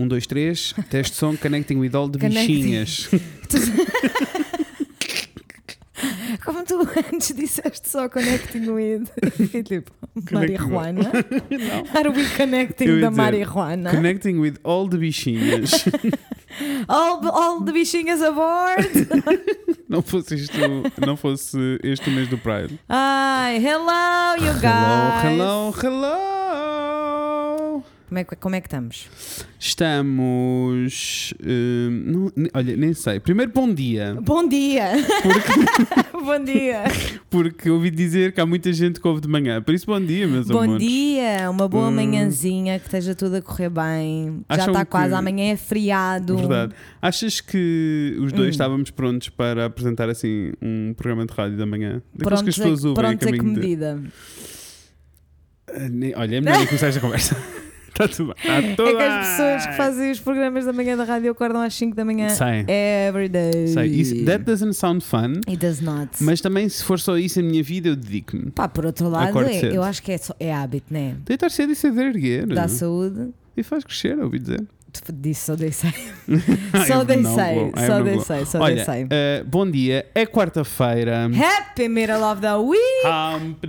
Um, dois, três. Teste som connecting with all the Connecting. bichinhas. Como tu antes disseste só connecting with. Fiquei tipo, marihuana. Are we connecting da marihuana? Connecting with all the bichinhas. All, all the bichinhas aboard! não fosse isto, não fosse este o mês do Pride. Ai, hello, you guys! Hello, hello, hello. Como é, que- como é que estamos? Estamos. hum, não- olha, nem sei. Primeiro, bom dia. Bom dia! bom dia! Porque ouvi dizer que há muita gente que ouve de manhã. Por isso, bom dia, meus Bom amores. dia! Uma boa Hum. manhãzinha, que esteja tudo a correr bem. Já está que- quase, amanhã é feriado. Verdade. Achas que os dois Hum. estávamos prontos para apresentar assim um programa de rádio da manhã? Daqueles Prontos, que as pessoas a, ouvem prontos a que caminho de- medida? Ah, Olha, é melhor nem começar esta conversa. Está tudo bem. Está tudo É que as pessoas que fazem os programas da manhã da rádio acordam às 5 da manhã. Sei. Every day. Sei. Isso, that doesn't sound fun. It does not. Mas também, se for só isso a minha vida, eu dedico-me. Pá, por outro lado, é- eu acho que é, só- é hábito, né? Deitar cedo e saber erguer. Dá saúde. E faz crescer, ouvi dizer. Disso só dei sei. Só dei sei. Só dei sei. Só dei sei. bom dia. É quarta-feira. Happy middle of the week! Hump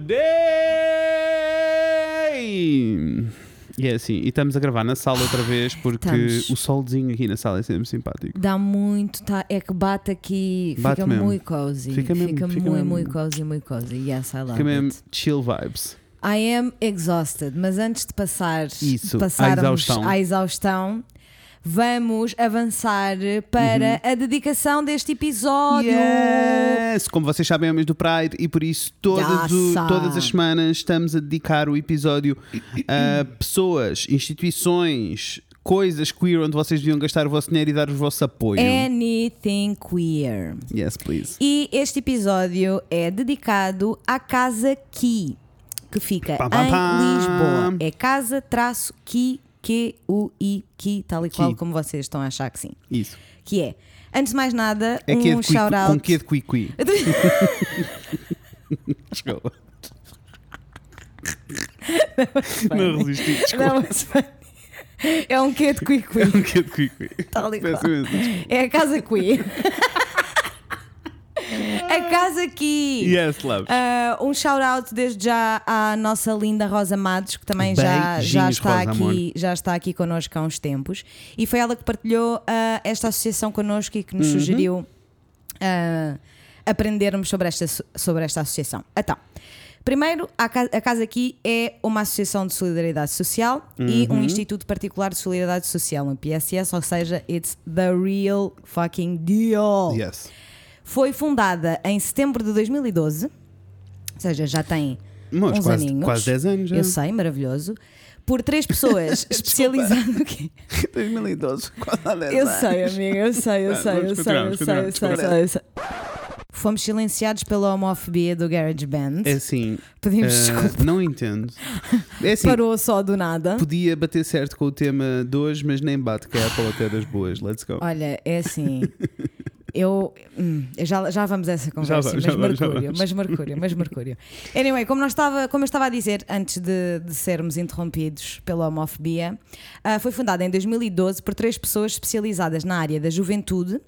Day! E é assim, e estamos a gravar na sala outra vez porque Estamos. o solzinho aqui na sala é sempre simpático. Dá muito, tá, é que bate aqui, Bate fica mesmo. muito cozy. Fica mesmo, fica muito, mesmo. muito cozy, muito cozy. Yes, I love Fica mesmo it. chill vibes. I am exhausted, mas antes de passar Isso, à passarmos exaustão. à exaustão, vamos avançar para Uhum. a dedicação deste episódio. Yes! Como vocês sabem, é o mês do Pride e por isso todas, o- todas as semanas estamos a dedicar o episódio a pessoas, instituições, coisas queer onde vocês deviam gastar o vosso dinheiro e dar o vosso apoio. Anything queer. Yes, please. E este episódio é dedicado à Casa Ki, que fica Pam, pam, em. Lisboa. É casa-ki, Q-U-I, Ki, tal e Ki. qual como vocês estão a achar que sim. Isso. Que é, antes de mais nada, É é um qui- shout-out. com que é de qui-qui. Desculpa. Não resisti, desculpa. Não, mas é um quê de Qui Qui. Um que é de qui-qui. Tal e qual. É a Casa Qui. A Casa Qui. Yes, love. Ah, um shout-out desde já à nossa linda Rosa Matos, que também já, já, está Rosa, amor. aqui, já está aqui connosco há uns tempos. E foi ela que partilhou ah, esta associação connosco e que nos Uhum. sugeriu ah, aprendermos sobre esta, sobre esta associação. Então, primeiro, a, Ca- a Casa Aqui é uma associação de solidariedade social e Uhum. um Instituto Particular de Solidariedade Social, um PSS, ou seja, it's the real fucking deal. Yes. Foi fundada em setembro de 2012, ou seja, já tem Mas uns quase, aninhos. quase 10 anos já. Eu sei, maravilhoso. Por três pessoas especializadas. O quê? 2012, quase há 10 Eu anos. sei, amiga, eu sei, eu sei, eu sei, eu sei, eu sei, eu sei, eu sei. Fomos silenciados pela homofobia do GarageBand. É assim, Pedimos eh, desculpa. não entendo. É assim, Parou só do nada. podia bater certo com o tema de hoje, mas nem bate, que é a Apple até das boas. Let's go. Olha, é assim. Eu, hum, já, já vamos a essa conversa, vamos, mas, já vamos, já Mercúrio, vamos. mas Mercúrio, mas Mercúrio. Anyway, como, nós estava, como eu estava a dizer antes de, de sermos interrompidos pela homofobia, ah, foi fundada em 2012 por três pessoas especializadas na área da juventude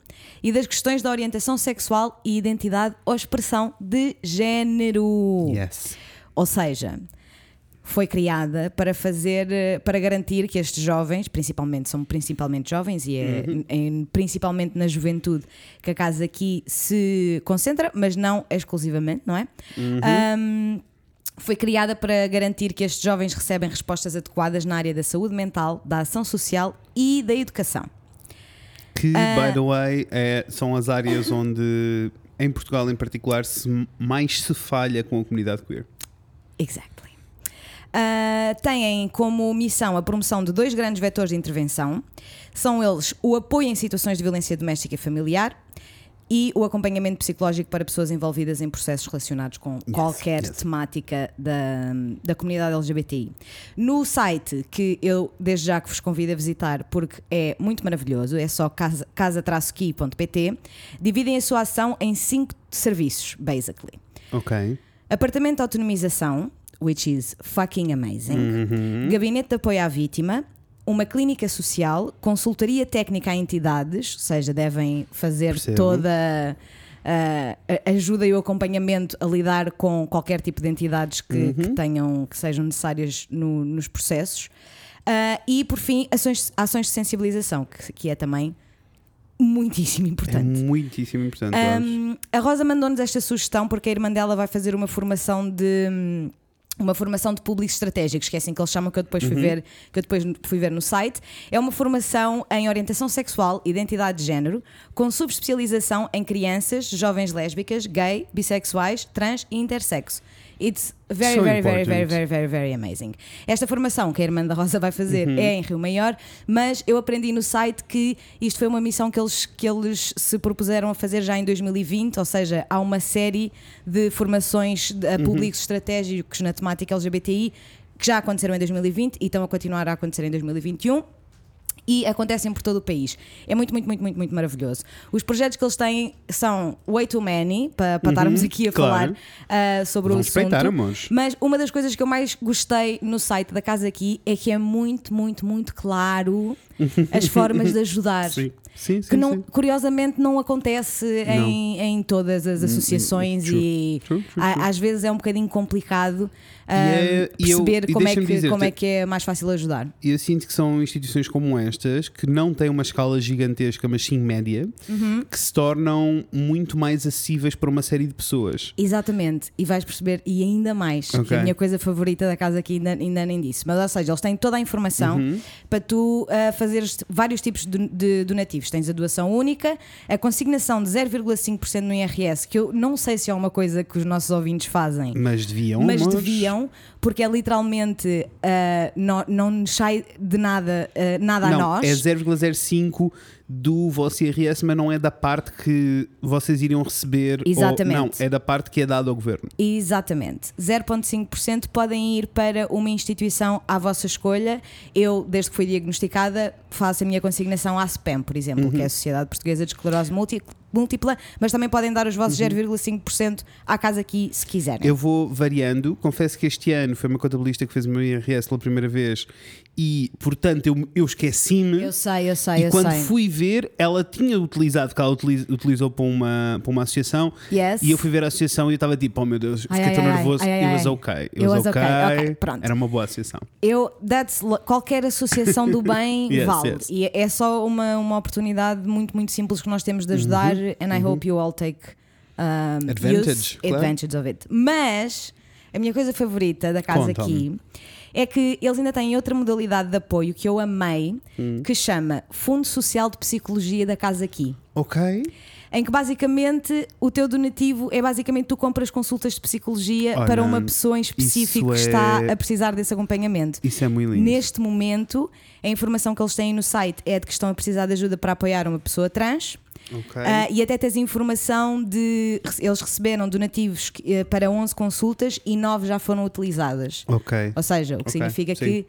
e das questões da orientação sexual e identidade ou expressão de género. Yes. Ou seja, foi criada para fazer, eh, para garantir que estes jovens, principalmente são principalmente jovens e é em- principalmente na juventude que a casa aqui se concentra, mas não exclusivamente, não é? Ahm, foi criada para garantir que estes jovens recebem respostas adequadas na área da saúde mental, da ação social e da educação. Que, Ah. by the way, é- são as áreas onde, em Portugal em particular, se mais se falha com a comunidade queer. Exactly. Ah, têm como missão a promoção de dois grandes vetores de intervenção. São eles o apoio em situações de violência doméstica e familiar e o acompanhamento psicológico para pessoas envolvidas em processos relacionados com qualquer yes. temática da, da comunidade LGBTI. No site, que eu desde já que vos convido a visitar porque é muito maravilhoso, é só casa- casa-ki.pt, dividem a sua ação em cinco serviços, basically. Ok. Apartamento de autonomização, which is fucking amazing. Uhum. Gabinete de apoio à vítima, uma clínica social, consultoria técnica a entidades, ou seja, devem fazer Percebo. toda a a ajuda e o acompanhamento a lidar com qualquer tipo de entidades que, Uhum. que tenham que sejam necessárias no- nos processos. Ah, e por fim, ações, ações de sensibilização, que, que é também muitíssimo É importante. muitíssimo importante. Um, a Rosa mandou-nos esta sugestão porque a irmã dela vai fazer uma formação de hum, uma formação de públicos estratégicos, que é assim que eles chamam, que eu depois Uhum. fui ver, que eu depois fui ver no site. É uma formação em orientação sexual, identidade de género, com subespecialização em crianças, jovens lésbicas, gay, bissexuais, trans e intersexo. It's very, So very, very, important. very, very, very, very amazing. Esta formação que a irmã da Rosa vai fazer Uhum. é em Rio Maior, mas eu aprendi no site que isto foi uma missão que eles, que eles se propuseram a fazer já em 2020, ou seja, há uma série de formações a Uhum. públicos estratégicos na temática LGBTI que já aconteceram em 2020 e estão a continuar a acontecer em 2021 e acontecem por todo o país. É muito, muito, muito, muito, muito maravilhoso. Os projetos que eles têm são way too many, para, para estarmos aqui a Uhum, claro. falar ah, sobre Vamos o assunto. Mas uma das coisas que eu mais gostei no site da Casa Aqui é que é muito, muito, muito claro as formas de ajudar. Sim, sim, sim. Que não, sim. curiosamente não acontece em, em todas as associações true, e true, true, a- às vezes é um bocadinho complicado ah, é- eu- perceber e como, é que, dizer-te- como é que é mais fácil ajudar. E eu sinto que são instituições como estas, que não têm uma escala gigantesca, mas sim média, Uhum. que se tornam muito mais acessíveis para uma série de pessoas. Exatamente, e vais perceber, e ainda mais, que Ok. a minha coisa favorita da casa aqui ainda, ainda nem disse. Mas, ou seja, eles têm toda a informação Uhum. para tu ah, fazeres vários tipos de, de donativos. Tens a doação única, a consignação de 0,5% no IRS, que eu não sei se é uma coisa que os nossos ouvintes fazem. Mas deviam. Mas amores. deviam, porque é literalmente ah, não, não sai de nada, ah, nada a Não, nós. é 0,05 do vosso IRS, mas não é da parte que vocês iriam receber. ou- Exatamente. não, é da parte que é dada ao governo. Exatamente. 0,5% podem ir para uma instituição à vossa escolha. Eu, desde que fui diagnosticada, faço a minha consignação à SPEM, por exemplo, que é a Sociedade Portuguesa de Esclerose Múlti- Múltipla, mas também podem dar os vossos 0,5% à casa aqui, se quiserem. Eu vou variando. Confesso que este ano foi uma contabilista que fez o meu IRS pela primeira vez e, portanto, eu, eu esqueci-me. Eu sei, eu sei, E eu quando sei. fui ver, ela tinha utilizado, porque ela utiliz- utilizou para uma, para uma associação, Yes. e eu fui ver a associação e eu estava tipo, oh meu Deus, Ai, fiquei tão nervoso. ai, ai, It was okay. It It was was okay. okay. Ok, pronto. Era uma boa associação. Eu, that's, qualquer associação do bem Yes, vale. yes. E é só uma, uma oportunidade muito, muito simples que nós temos de ajudar, and I hope you all take um, Uhum. Advantage, use, claro. advantage of it. Mas a minha coisa favorita da casa aqui é que eles ainda têm outra modalidade de apoio que eu amei, Hum. que chama Fundo Social de Psicologia da Casa Aqui. Ok. Em que basicamente o teu donativo é basicamente tu compras consultas de psicologia Olha, para uma pessoa em específico que está é- a precisar desse acompanhamento. Isso é muito lindo. Neste momento, a informação que eles têm no site é de que estão a precisar de ajuda para apoiar uma pessoa trans. Ok. Ah, e até tens informação de. Eles receberam donativos eh, para 11 consultas e 9 já foram utilizadas. ok. Ou seja, o que Ok, significa sim. que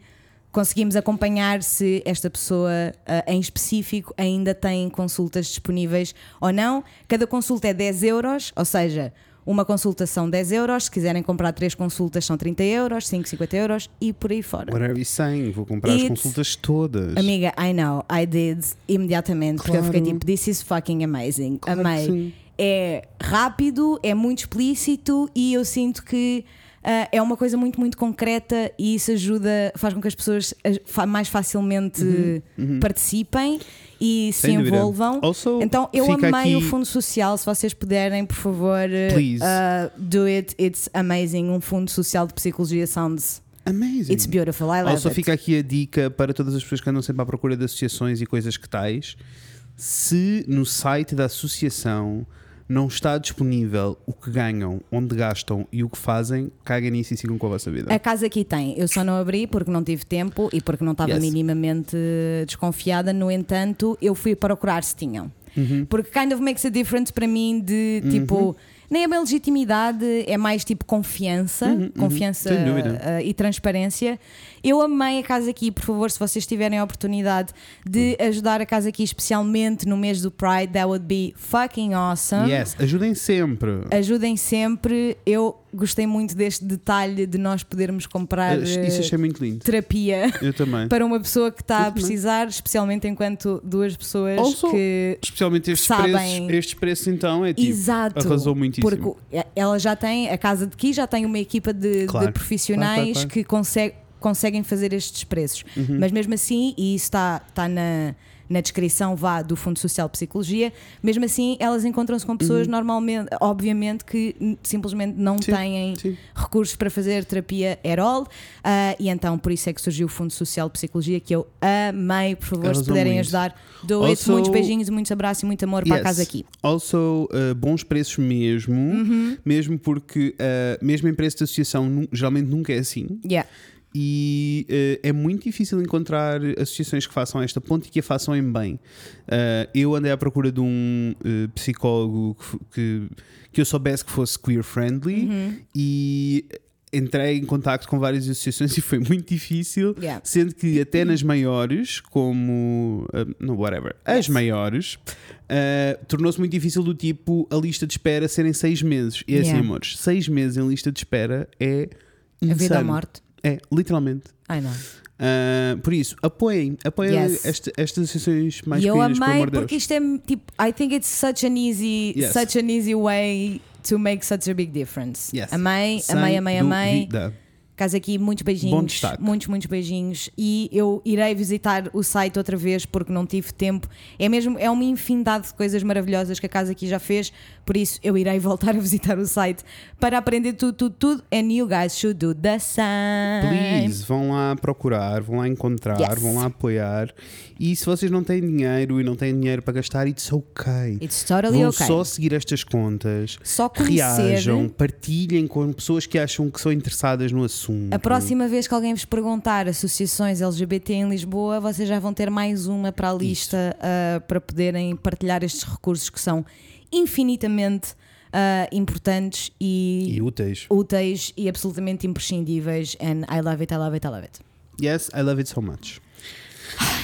conseguimos acompanhar se esta pessoa ah, em específico ainda tem consultas disponíveis ou não. Cada consulta é 10 euros, ou seja, uma consulta são 10 euros. Se quiserem comprar 3 consultas, são 30 euros, 5, 50 euros e por aí fora. What are you saying? Vou comprar as It's- consultas todas. Amiga, I know, I did imediatamente, porque eu fiquei Claro. tipo, this is fucking amazing. Claro Amei. É rápido, é muito explícito e eu sinto que ah, é uma coisa muito, muito concreta e isso ajuda, faz com que as pessoas ah, mais facilmente participem e se Sem dúvida. envolvam. Also, Então eu amei aqui- o Fundo Social, se vocês puderem, por favor, ah, do it, it's amazing. Um Fundo Social de Psicologia sounds, Amazing. it's beautiful, I love Also, it. fica aqui a dica para todas as pessoas que andam sempre à procura de associações e coisas que tais. Se no site da associação não está disponível o que ganham, onde gastam e o que fazem, caguem nisso e sigam com a vossa vida. A casa aqui tem, eu só não abri porque não tive tempo e porque não estava Yes. minimamente desconfiada. No entanto, eu fui procurar se tinham. Uhum. Porque kind of makes a difference para mim de tipo. Nem é bem legitimidade, é mais tipo confiança, Uhum, uhum. confiança dúvida. ah, e transparência. Eu amei a Casa Aqui, por favor, se vocês tiverem a oportunidade de ajudar a Casa Aqui, especialmente no mês do Pride, that would be fucking awesome. Yes, ajudem sempre. Ajudem sempre. Eu gostei muito deste detalhe de nós podermos comprar Isso eh, achei muito lindo. terapia Eu também. para uma pessoa que está Eu a também. precisar, especialmente enquanto duas pessoas Also, que. Especialmente estes sabem- preços, estes preços então é tipo. Exato. arrasou muitíssimo. Porque ela já tem, a casa de Ki já tem uma equipa de, de Claro. profissionais Claro, claro, que consegue- conseguem fazer estes preços. Uhum. Mas mesmo assim, e isso está tá na, na descrição vá do Fundo Social de Psicologia, mesmo assim elas encontram-se com pessoas normalmente, obviamente, que simplesmente não Uhum. Sim, têm sim. recursos para fazer terapia at all. Ah, e então por isso é que surgiu o Fundo Social de Psicologia que eu amei, por favor, se Arrasou puderem ajudar, do it, Also- muitos beijinhos, muitos abraços e muito amor para a Yes. casa aqui. Also, uh, bons preços mesmo, Uhum. mesmo porque uh, mesmo em preço de associação geralmente nunca é assim. Yeah. E uh, é muito difícil encontrar associações que façam esta ponte e que a façam em bem. Uh, eu andei à procura de um uh, psicólogo que, que, que eu soubesse que fosse queer friendly Uhum. e entrei em contacto com várias associações e foi muito difícil. Yeah. Sendo que até nas maiores, como. uh, no, whatever. As maiores, uh, tornou-se muito difícil do tipo a lista de espera serem seis meses. E é assim, Yeah. amores, seis meses em lista de espera é. A vida ou insano. morte. É, literalmente. Ai não. Uh, por isso, apoiem, apoiem Yes. este- estas associações mais e eu pequenas, pelo amei amor de porque Deus. isto é tipo, I think it's such an easy, Yes. such an easy way to make such a big difference. Yes. Amei, Sem amei, amei, amei. dúvida. Casa aqui, muitos Bom beijinhos, destaque. muitos, muitos beijinhos. E eu irei visitar o site outra vez porque não tive tempo. É mesmo, é uma infinidade de coisas maravilhosas que a casa aqui já fez. Por isso eu irei voltar a visitar o site para aprender tudo, tudo, tudo. And you guys should do the same. Please, vão lá procurar, vão lá encontrar, Yes. vão lá apoiar. E se vocês não têm dinheiro e não têm dinheiro para gastar, it's okay. It's totally Vão okay. só seguir estas contas, Só conhecer. reajam, partilhem com pessoas que acham que são interessadas no assunto. A próxima vez que alguém vos perguntar associações LGBT em Lisboa, vocês já vão ter mais uma para a lista ah, para poderem partilhar estes recursos que são infinitamente ah, importantes e, E úteis. úteis e absolutamente imprescindíveis. And I love it, I love it, I love it. Yes, I love it so much.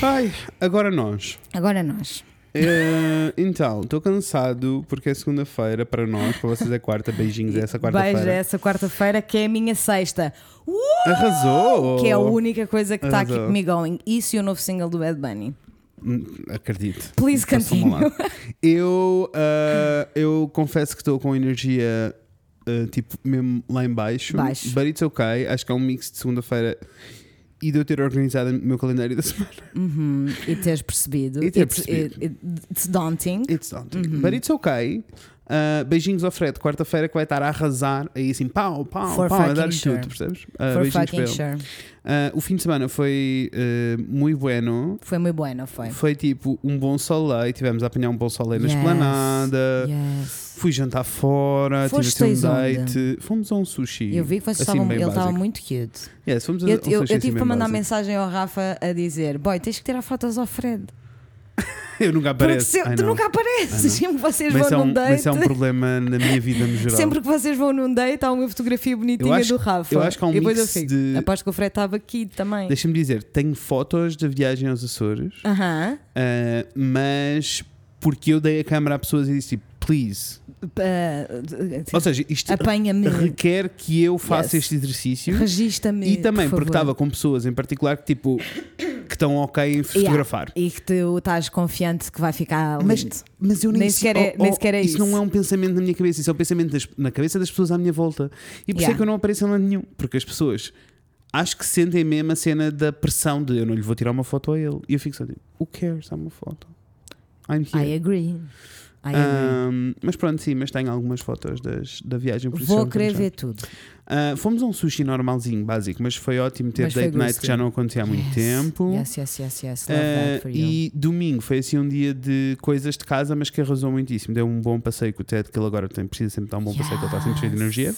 Ai, agora nós. Agora nós. Eh, então, estou cansado porque é segunda-feira para nós, para vocês é quarta. Beijinhos essa Beijo quarta-feira. essa quarta-feira que é a minha sexta. Uh! Arrasou! Que é a única coisa que está a Arrasou. keep me going. Isso e o novo single do Bad Bunny. Hum, Acredito. Please continue. Eu, ah, eu confesso que estou com energia ah, tipo mesmo lá em baixo. Baixo. But it's okay. Acho que é um mix de segunda-feira e de eu ter organizado o meu calendário da semana. Uhum, e teres percebido. E ter It's- percebido. it- it- it's daunting. It's daunting. Uhum. But it's okay. Ah, beijinhos ao Fred, quarta-feira que vai estar a arrasar aí assim, pau, pau, For pau, a dar-lhe sure. tudo, percebes? Ah, For fucking sure. Ah, o fim de semana foi ah, muito bueno. Foi muito bueno, foi. Foi tipo um bom soleil, tivemos a apanhar um bom soleil na Yes, esplanada. Yes. Fui jantar fora, tive Foste assim um date. Fomos a um sushi. Eu vi que vocês assim, estavam. Ele estava muito cute. Yes, fomos a Eu, um eu, sushi eu assim tive bem para mandar básico. mensagem ao Rafa a dizer: Boy, tens que tirar fotos ao Fred. Eu nunca apareço. se- tu nunca apareces. Sempre que vocês Mas, vão é um, num date. mas é um problema na minha vida no geral. Sempre que vocês vão num date, há uma fotografia bonitinha acho- do Rafa. eu acho que há um mix eu fico. de- Aposto que o Fred estava aqui também. Deixa-me dizer, tenho fotos da viagem aos Açores, Aham. ah, mas porque eu dei a câmera a pessoas e disse tipo, please. Uh, Ou seja, isto requer que eu faça Yes. este exercício. Regista-me. E também por porque estava com pessoas em particular que tipo estão ok em fotografar. E que tu estás confiante que vai ficar lindo. Mas, mas eu nem, Nem sei- sequer é- oh, nem oh, sequer é isso. isso. não é um pensamento na minha cabeça, isso é um pensamento das- na cabeça das pessoas à minha volta. E por isso Yeah. é que eu não apareço em lado nenhum. Porque as pessoas acho que sentem mesmo a cena da pressão de eu não lhe vou tirar uma foto a ele. E eu fico só tipo, who cares? Há uma foto. I'm here. I agree. I. Um, mas pronto, sim, mas tenho algumas fotos das, da viagem. por isso Vou querer ver tudo. Uh, fomos a um sushi normalzinho, básico, mas foi ótimo ter Mas date night que já não acontecia há muito Yes. tempo. Yes, yes, yes, yes. Uh, e domingo foi assim um dia de coisas de casa, mas que arrasou muitíssimo. Deu um bom passeio com o Ted, que ele agora tem, precisa sempre dar um bom passeio, que ele está sempre cheio de Yes. energia.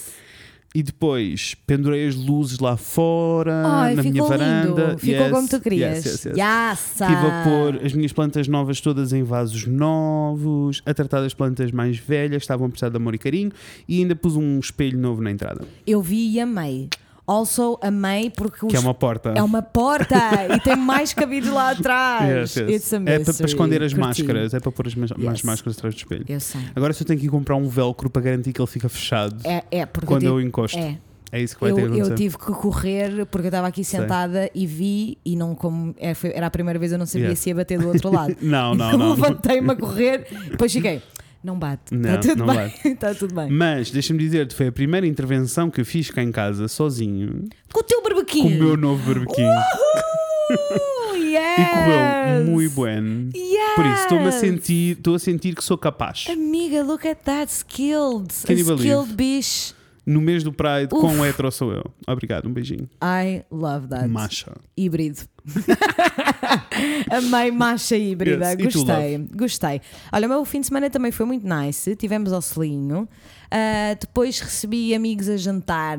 E depois pendurei as luzes lá fora, Ai, na minha varanda. lindo. Ficou Yes, como tu querias. yes, yes, yes. Yes. Estive a pôr as minhas plantas novas todas em vasos novos, a tratar das plantas mais velhas, estavam a precisar de amor e carinho, e ainda pus um espelho novo na entrada. Eu vi e amei. Also, amei porque Que é uma porta. é uma porta e tem mais cabides lá atrás. Yes, yes. É para, esconder as Curti. máscaras, é para pôr as, mais Yes. máscaras atrás do espelho. Eu sei. Agora se eu tenho que ir comprar um velcro para garantir que ele fica fechado É, é porque quando eu, eu tive, encosto. É, é, isso que vai eu, ter eu tive que correr porque eu estava aqui Sei. sentada e vi e não como é, era a primeira vez eu não sabia Yeah. se ia bater do outro lado. Não, não, Então não. levantei-me a correr, depois cheguei. Não bate. Não, Está tudo não bem. Está tudo bem. Mas deixa-me dizer-te, foi a primeira intervenção que eu fiz cá em casa, sozinho, Com o teu com barbequinho. o meu novo barbequinho. Uh, yes. E correu muito bem. Yes. Por isso, estou-me a sentir, estou a sentir que sou capaz. Amiga, look at that skilled. Can a skilled bicho. No mês do Pride, Uf. quão hetero sou eu. Obrigado, um beijinho. I love that. Macha. híbrido. Amei macha híbrida. Yes, Gostei, gostei. Olha, o meu fim de semana também foi muito nice. Tivemos ao selinho. Ah, depois recebi amigos a jantar.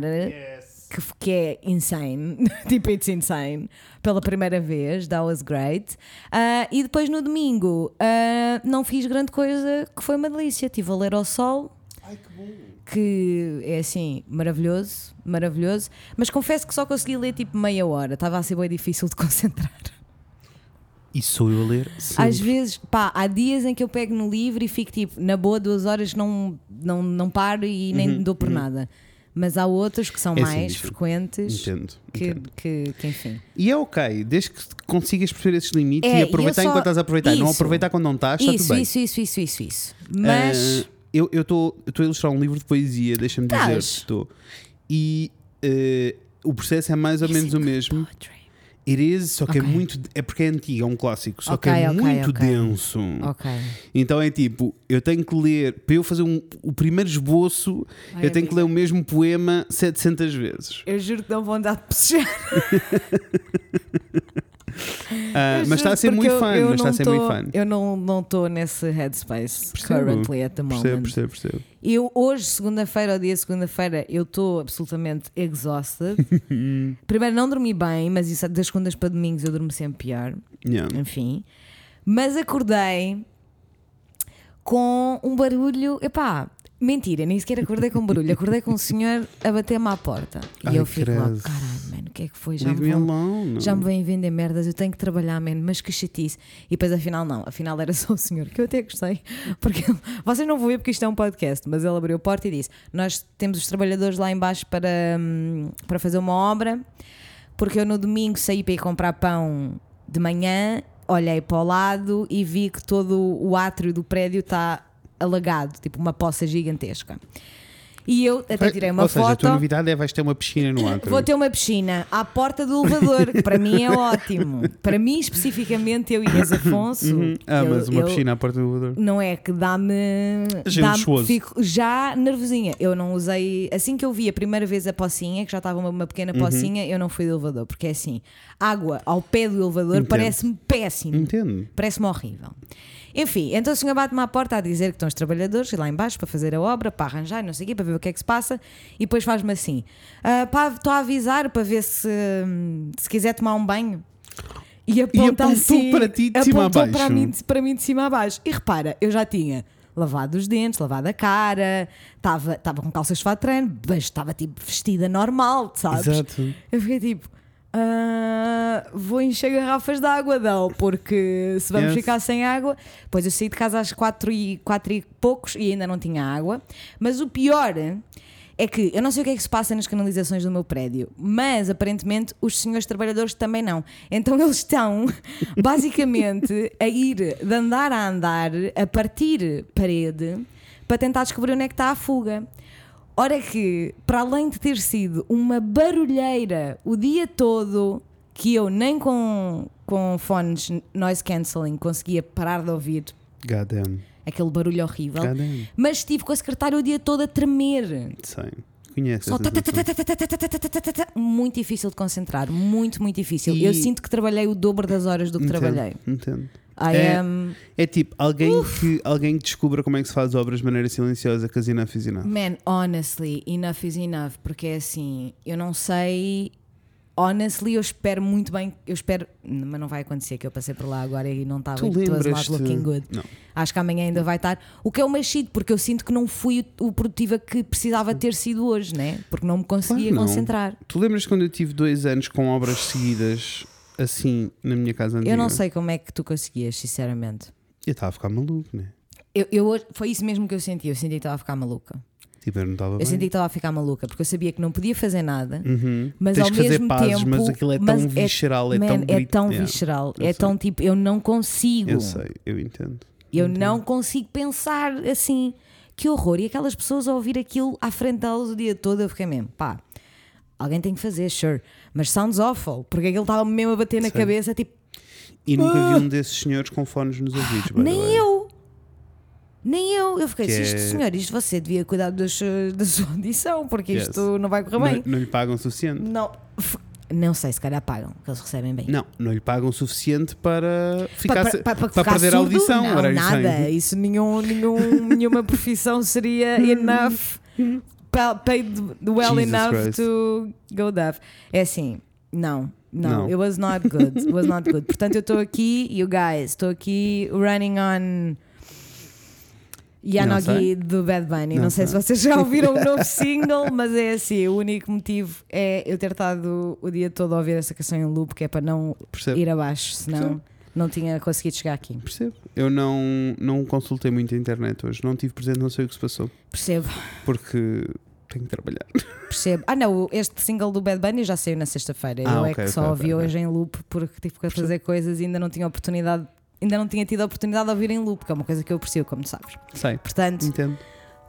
Que, f- que é insane, tipo, it's insane, pela primeira vez, that was great. Ah, e depois no domingo ah, não fiz grande coisa, que foi uma delícia. Estive a ler ao sol, Ai, que bom. Que é assim, maravilhoso, maravilhoso. Mas confesso que só consegui ler tipo meia hora, estava a ser bem difícil de concentrar. E sou eu a ler? Sim. Às vezes, pá, há dias em que eu pego no livro e fico tipo, na boa, duas horas não, não, não paro e nem dou por nada. Mas há outros que são Uhum, É assim, mais isso. frequentes Entendo. que, entendo. que, que, enfim. E é ok, desde que consigas perceber esses limites É, e aproveitar só- enquanto estás a aproveitar, não Isso. aproveitar quando não estás, está Isso, tudo bem. isso, isso, isso, isso, isso. Mas. Ah, eu estou a ilustrar um livro de poesia, deixa-me dizer. Estou. E eh, o processo é mais ou menos o mesmo. Poetry. It is, só que Ok. é muito. É porque é antigo, é um clássico, só Ok, que é ok, muito denso. Então é tipo, eu tenho que ler, para eu fazer um- o primeiro esboço, Ai, eu tenho que ler o mesmo poema 700 vezes. Eu juro que dão vontade de pesejar. Ah, Eu mas está a ser muito eu- fã, eu mas está a não ser tô- muito fã. Eu não não estou nesse headspace Percebo. currently at the moment. Percebo, percebo, percebo. Eu hoje, segunda-feira, ao dia de segunda-feira, eu estou absolutamente exhausted. Primeiro, não dormi bem, mas isso das segundas para domingos eu durmo sempre pior. Yeah. Enfim. Mas acordei com um barulho. Epá, mentira, nem sequer acordei com barulho. Acordei com um senhor a bater-me à porta. E Ai, eu fico lá, caralho, mano, o que é que foi? Já Leave me, me vão, alone. já me vêm vender merdas, eu tenho que trabalhar, mano, mas que chatice. E depois afinal não, afinal era só o senhor, que eu até gostei, porque vocês não vão ver porque isto é um podcast, mas ele abriu a porta e disse: Nós temos os trabalhadores lá embaixo para, hum, para fazer uma obra, porque eu no domingo saí para ir comprar pão de manhã, olhei para o lado e vi que todo o átrio do prédio está alagado, tipo uma poça gigantesca. E eu até tirei uma Ou seja, a foto. tua novidade é vais ter uma piscina no átrio. Vou ter uma piscina à porta do elevador, que para mim é ótimo. Para mim, especificamente, eu e Inês Afonso. Uhum. Ah, eu- mas uma eu- piscina à porta do elevador. Não é que dá-me. Luxuoso. fico já nervosinha. Eu não usei. Assim que eu vi a primeira vez a pocinha, que já estava uma, uma pequena Uhum. pocinha, eu não fui do elevador. Porque é assim: água ao pé do elevador parece-me péssimo. Entendo. Parece-me horrível. Enfim, então o senhor bate-me à porta a dizer que estão os trabalhadores lá embaixo para fazer a obra, para arranjar, não sei o quê, para ver o que é que se passa, e depois faz-me assim: "Ah, pá, estou a avisar para ver se, se quiser tomar um banho. E aponta apontou assim, para ti de cima a apontou baixo. Para mim, para mim de cima a baixo. E repara, eu já tinha lavado os dentes, lavado a cara, estava com calças de fato de treino, mas estava tipo vestida normal, sabes? Exato. Eu fiquei tipo, "Ah, vou encher garrafas de água, Del, porque se vamos Yes. ficar sem água. Pois eu saí de casa às quatro e, quatro e poucos e ainda não tinha água. Mas o pior é que eu não sei o que é que se passa nas canalizações do meu prédio, mas aparentemente os senhores trabalhadores também não. Então eles estão basicamente a ir de andar a andar, a partir parede, para tentar descobrir onde é que está a fuga. Ora que, para além de ter sido uma barulheira o dia todo, que eu nem com, com fones noise cancelling conseguia parar de ouvir. Goddamn. Aquele barulho horrível. Goddamn. Mas estive com a secretária o dia todo a tremer. Sim. Só muito difícil de concentrar, muito, muito difícil. E... Eu sinto que trabalhei o dobro das horas do que entendo, trabalhei. Entendo. I É- am. É tipo, alguém que, alguém que descubra como é que se faz obras de maneira silenciosa, que as enough is enough. Man, honestly, enough is enough, porque é assim, eu não sei honestly, eu espero muito bem. Eu espero. Mas não vai acontecer que eu passei por lá agora e não estava Tu it was not lembras-te- looking good. Não. Acho que amanhã ainda vai estar. O que é uma shit, porque eu sinto que não fui o o produtiva que precisava ter sido hoje, né? Porque não me conseguia Claro não. concentrar. Tu lembras quando eu tive dois anos com obras seguidas assim na minha casa antiga? Eu não sei como é que tu conseguias, sinceramente. Eu estava a ficar maluco, né? Eu, eu foi isso mesmo que eu senti. Eu senti que estava a ficar maluca. Tipo, eu não estava Eu bem. senti que estava a ficar maluca porque eu sabia que não podia fazer nada, Uhum. mas Tens ao mesmo pazes, tempo. mas aquilo é tão mas visceral, é, man, tão é tão Yeah. visceral, é sei. tão tipo, eu não consigo. Eu sei, eu entendo. Eu não consigo pensar assim. Que horror. E aquelas pessoas a ouvir aquilo à frente delas o dia todo, eu fiquei mesmo, pá, alguém tem que fazer, sure. Mas sounds awful, porque aquilo estava mesmo a bater na Sei. cabeça, tipo, E nunca vi um desses senhores com fones nos ouvidos. nem eu. Nem eu. Eu fiquei, Que se isto, é- senhor, isto você devia cuidar eh, da sua audição, porque Yes. isto não vai correr Não, bem. não lhe pagam o suficiente. Não. Não sei, se calhar pagam, que eles recebem bem. Não, não lhe pagam o suficiente para ficar Pa- se- pa- pa- para ficar perder a surdo? audição. Não, nada. Isso nenhum, nenhum, nenhuma profissão seria enough, pa- paid well Jesus enough Christ. to go deaf. É assim, não. Não, Não. it was not good. It was not good. Portanto, eu estou aqui, you guys, estou aqui running on Yanogi do Bad Bunny. Não Não, sei se sei. vocês já ouviram o novo single, mas é assim: o único motivo é eu ter estado o dia todo a ouvir essa canção em loop, que é para não Percebo, ir abaixo, senão Percebo. não tinha conseguido chegar aqui. percebo. Eu não, não consultei muito a internet hoje. Não tive presente, não sei o que se passou. Percebo, Porque tenho que trabalhar. percebo. Ah, não, este single do Bad Bunny já saiu na sexta-feira. Ah, eu é ok, que só ok, ouvi hoje em loop porque tive que fazer coisas e ainda não tinha oportunidade. Ainda não tinha tido a oportunidade de ouvir em loop, que é uma coisa que eu aprecio, como sabes. Sei. Portanto, Entendo.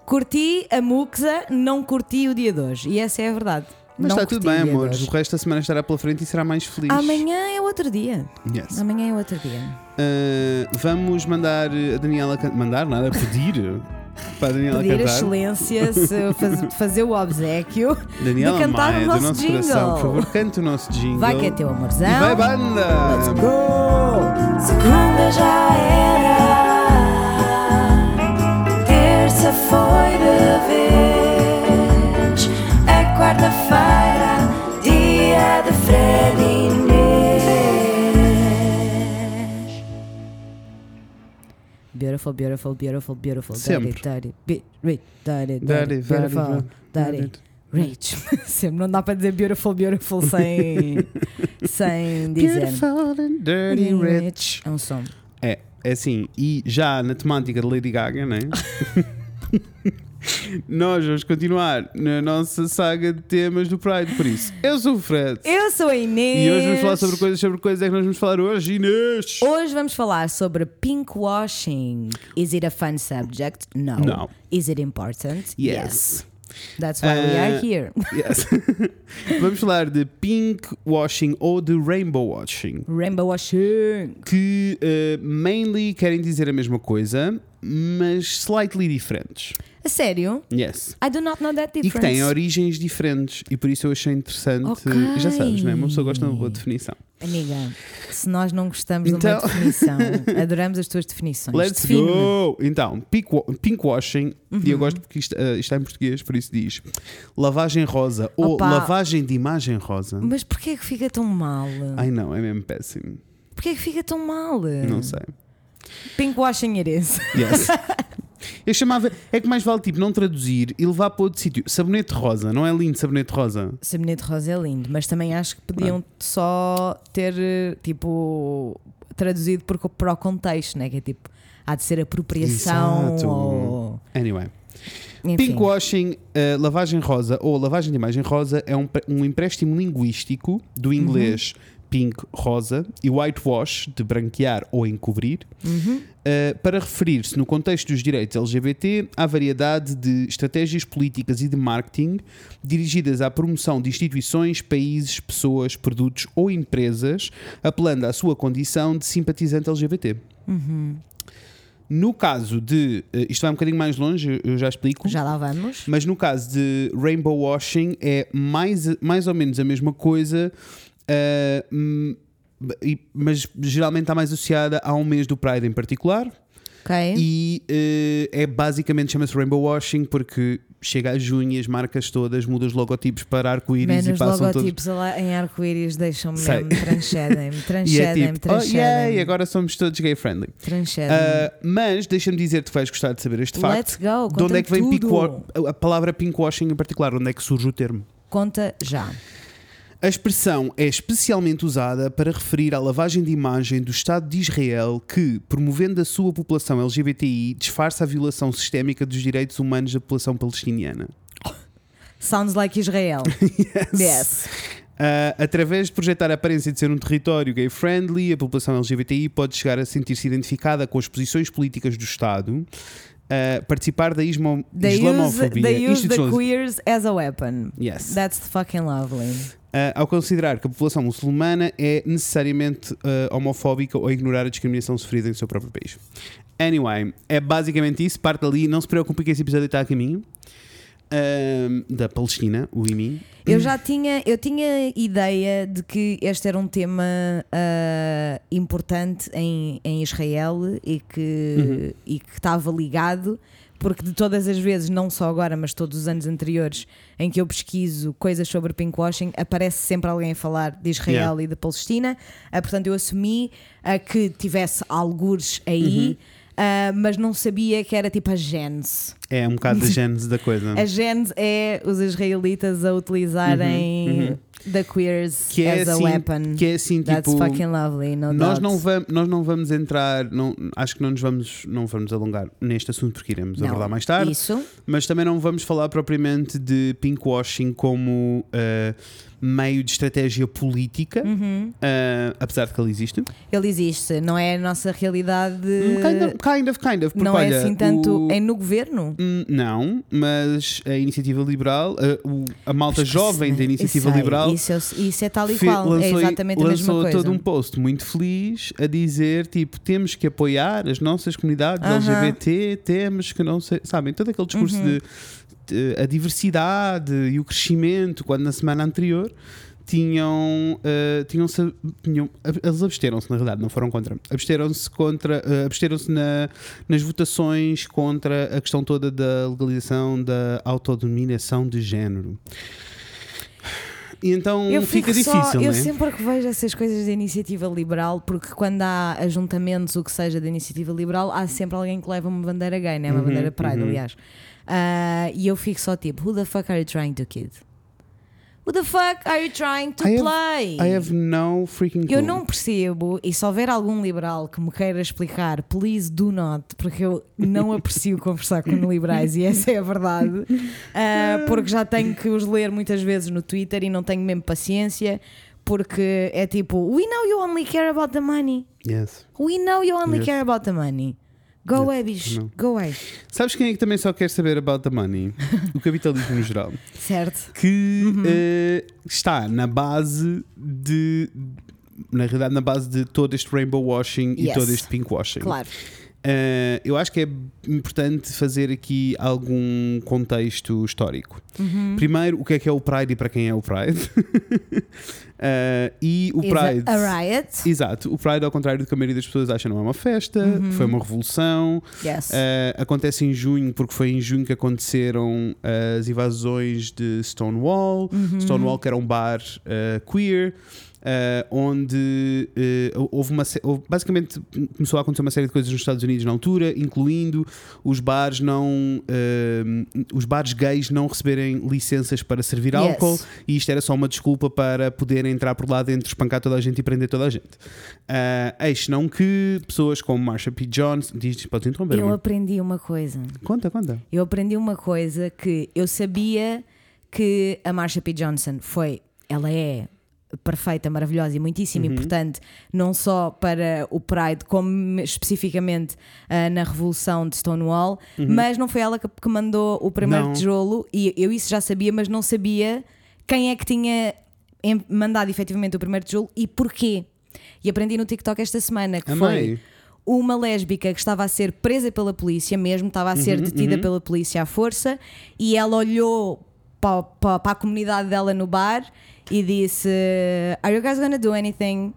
curti a Muxa, não curti o dia de hoje. E essa é a verdade. Mas não está tudo bem, amores. O resto da semana estará pela frente e será mais feliz. Amanhã é outro dia. Yes. Amanhã é outro dia. Uh, vamos mandar a Daniela mandar nada, pedir para a Daniela Pedir a cantar. excelência, se faz- fazer o obsequio. Daniela de cantar Maia, o nosso nosso coração, jingle. por favor, cante o nosso jingle. Vai que é teu amorzão. E vai banda! Let's go! Segunda já era, terça foi de vez, é quarta-feira, Beautiful, beautiful, beautiful, beautiful. Sempre. Dirty, dirty, bi- dirty, dirty, Daddy, beautiful, dirty, rich. Sempre não dá para dizer beautiful, beautiful sem, sem dizer. Beautiful and dirty rich. É um som. É, é assim, e já na temática de Lady Gaga, né? Nós vamos continuar na nossa saga de temas do Pride, por isso. Eu sou o Fred. Eu sou a Inês. E hoje vamos falar sobre coisas, sobre coisas é que nós vamos falar hoje, Inês. Hoje vamos falar sobre pinkwashing. Is it a fun subject? No. No. Is it important? Yes. That's why we are Uh, here. Yes. vamos falar de pink washing ou de rainbow washing. Rainbow washing. Que uh, mainly querem dizer a mesma coisa, mas slightly diferentes. A sério? Yes. I do not know that E difference. que têm origens diferentes. E por isso eu achei interessante. Ok. Já sabes, não é? Uma pessoa gosta de uma boa definição. Amiga, se nós não gostamos de Então- uma definição, adoramos as tuas definições. Let's Define-me. go! Então, pink, wa- pink washing, e Uhum. eu gosto porque isto, uh, isto está em português, por isso diz lavagem rosa ou Opa. lavagem de imagem rosa. Mas porquê é que fica tão mal? Ai não, é mesmo péssimo. Porquê é que fica tão mal? Não sei. Pinkwashing it is. Yes. Eu chamava, é que mais vale tipo não traduzir e levar para outro sítio. Sabonete rosa, não é lindo sabonete rosa? Sabonete rosa é lindo, mas também acho que podiam só ter, tipo, traduzido por, para o contexto, né? Que é tipo, há de ser apropriação Exato. ou. Anyway. Enfim. Pinkwashing, uh, lavagem rosa ou lavagem de imagem rosa é um, um empréstimo linguístico do inglês pink, rosa e whitewash, de branquear ou encobrir, Uhum. uh, para referir-se, no contexto dos direitos LGBT, à variedade de estratégias políticas e de marketing dirigidas à promoção de instituições, países, pessoas, produtos ou empresas, apelando à sua condição de simpatizante LGBT. Uhum. No caso de. uh, isto vai um bocadinho mais longe, eu já explico. Já lá vamos. Mas no caso de rainbow washing é mais, mais ou menos a mesma coisa, e- mas geralmente está mais associada a um mês do Pride em particular. Ok. E eh, é basicamente chama-se rainbow washing porque chega a junho e as marcas todas mudam os logotipos para arco-íris e passam todos. logotipos lá em arco-íris deixam-me Sei. mesmo, tranchedem-me, E é tranchedem-me, tipo, oh, tranchedem-me. agora somos todos gay friendly. tranchedem-me. Ah, mas deixa-me dizer que tu vais gostar de saber este facto. Let's go, de onde é que vem a palavra pinkwashing em particular? Onde é que surge o termo? Conta já. A expressão é especialmente usada para referir à lavagem de imagem do Estado de Israel que, promovendo a sua população LGBTI, disfarça a violação sistémica dos direitos humanos da população palestiniana. Sounds like Israel. yes. Ah, através de projetar a aparência de ser um território gay-friendly, a população LGBTI pode chegar a sentir-se identificada com as posições políticas do Estado, ah, participar da ismo- They use, islamofobia they use the queers as a weapon. Yes. That's fucking lovely. Ah, ao considerar que a população muçulmana é necessariamente ah, homofóbica ou ignorar a discriminação sofrida em seu próprio país. Anyway, é basicamente isso. Parte dali. Não se preocupe que esse episódio está a caminho. Ah, da Palestina, o IMI. Eu já tinha, eu tinha ideia de que este era um tema ah, importante em, em Israel e que, Uhum. e que estava ligado, porque de todas as vezes, não só agora, mas todos os anos anteriores, em que eu pesquiso coisas sobre pinkwashing, aparece sempre alguém a falar de Israel Yeah. e de Palestina. Ah, portanto, eu assumi ah, que tivesse algures aí, Uhum. ah, mas não sabia que era tipo a gênese. É um bocado da gênese da coisa. A gênese é os israelitas a utilizarem Uhum, uhum. the queers Que é as a assim, weapon. que é assim That's tipo. fucking lovely, no Nós doubt. não, vamos, nós não vamos entrar, não, acho que não nos vamos, não vamos alongar neste assunto porque iremos Não, abordar mais tarde, Isso, mas também não vamos falar propriamente de pinkwashing como ah, meio de estratégia política, Uhum. ah, apesar de que ele existe. ele existe, não é a nossa realidade. Hum, Kind of, kind of, kind of. Não é assim tanto. o- É no governo? Hum, Não, mas a iniciativa liberal, a, o- a malta jovem da iniciativa Sei, liberal. Isso, é- isso é tal e fe- qual. É lançou- exatamente a mesma lançou coisa. todo um post muito feliz a dizer tipo temos que apoiar as nossas comunidades Aham. LGBT, temos que não sei, sabem, todo aquele discurso Uhum. de, de- a diversidade e o crescimento, quando na semana anterior tinham, eh, tinham, tinham eles absteram-se na realidade, não foram contra, absteram-se contra, eh, absteram-se na, nas votações contra a questão toda da legalização da autodominação de género. E então Eu fica só- difícil, eu não é? sempre que vejo essas coisas da iniciativa liberal, porque quando há ajuntamentos, o que seja da iniciativa liberal, há sempre alguém que leva uma bandeira gay, né? uma Uhum, bandeira pride, uhum. aliás. Ah, e eu fico só tipo, who the fuck are you trying to kid? Who the fuck are you trying to I have- play? I have no freaking clue. Eu não percebo, e se houver algum liberal que me queira explicar, please do not, porque eu não aprecio conversar com liberais e essa é a verdade, Ah, porque já tenho que os ler muitas vezes no Twitter e não tenho mesmo paciência, porque é tipo, we know you only care about the money. Yes. We know you only Yes. care about the money. Go away, bicho. Não. Go away. Sabes quem é que também só quer saber about the money? o capitalismo no geral. Certo? Que Uhum. eh, está na base de. Na realidade, na base de todo este rainbow washing e Yes. todo este pink washing. Claro. Eh, eu acho que é importante fazer aqui algum contexto histórico. Uhum. Primeiro, o que é que é o Pride e para quem é o Pride? Eh, e o Is Pride. a riot? Exato, o Pride, ao contrário do que a maioria das pessoas acha, não é uma festa, Uhum. foi uma revolução. Yes. Uh, acontece em junho, porque foi em junho que aconteceram as invasões de Stonewall. Uhum. Stonewall, que era um bar uh, queer. Uh, onde uh, houve uma houve- basicamente começou a acontecer uma série de coisas nos Estados Unidos na altura, incluindo os bares não uh, os bares gays não receberem licenças para servir Yes. álcool e isto era só uma desculpa para poder entrar por lá dentro, espancar toda a gente e prender toda a gente. Uh, eis não que pessoas como Marsha P. Johnson diz, podes interromper Eu aprendi uma coisa. Conta, conta. Eu aprendi uma coisa que eu sabia que a Marsha P. Johnson foi, ela é perfeita, maravilhosa e muitíssimo Uhum. importante, não só para o Pride, como especificamente ah, na Revolução de Stonewall, mas não foi ela que, que mandou o primeiro Uhum. Não. tijolo, e eu isso já sabia, mas não sabia quem é que tinha mandado efetivamente o primeiro tijolo e porquê. E aprendi no TikTok esta semana que foi Amei. uma lésbica que estava a ser presa pela polícia, mesmo estava a ser Uhum, detida pela polícia à força, e ela olhou para, para- para a comunidade dela no bar e disse: Are you guys gonna do anything?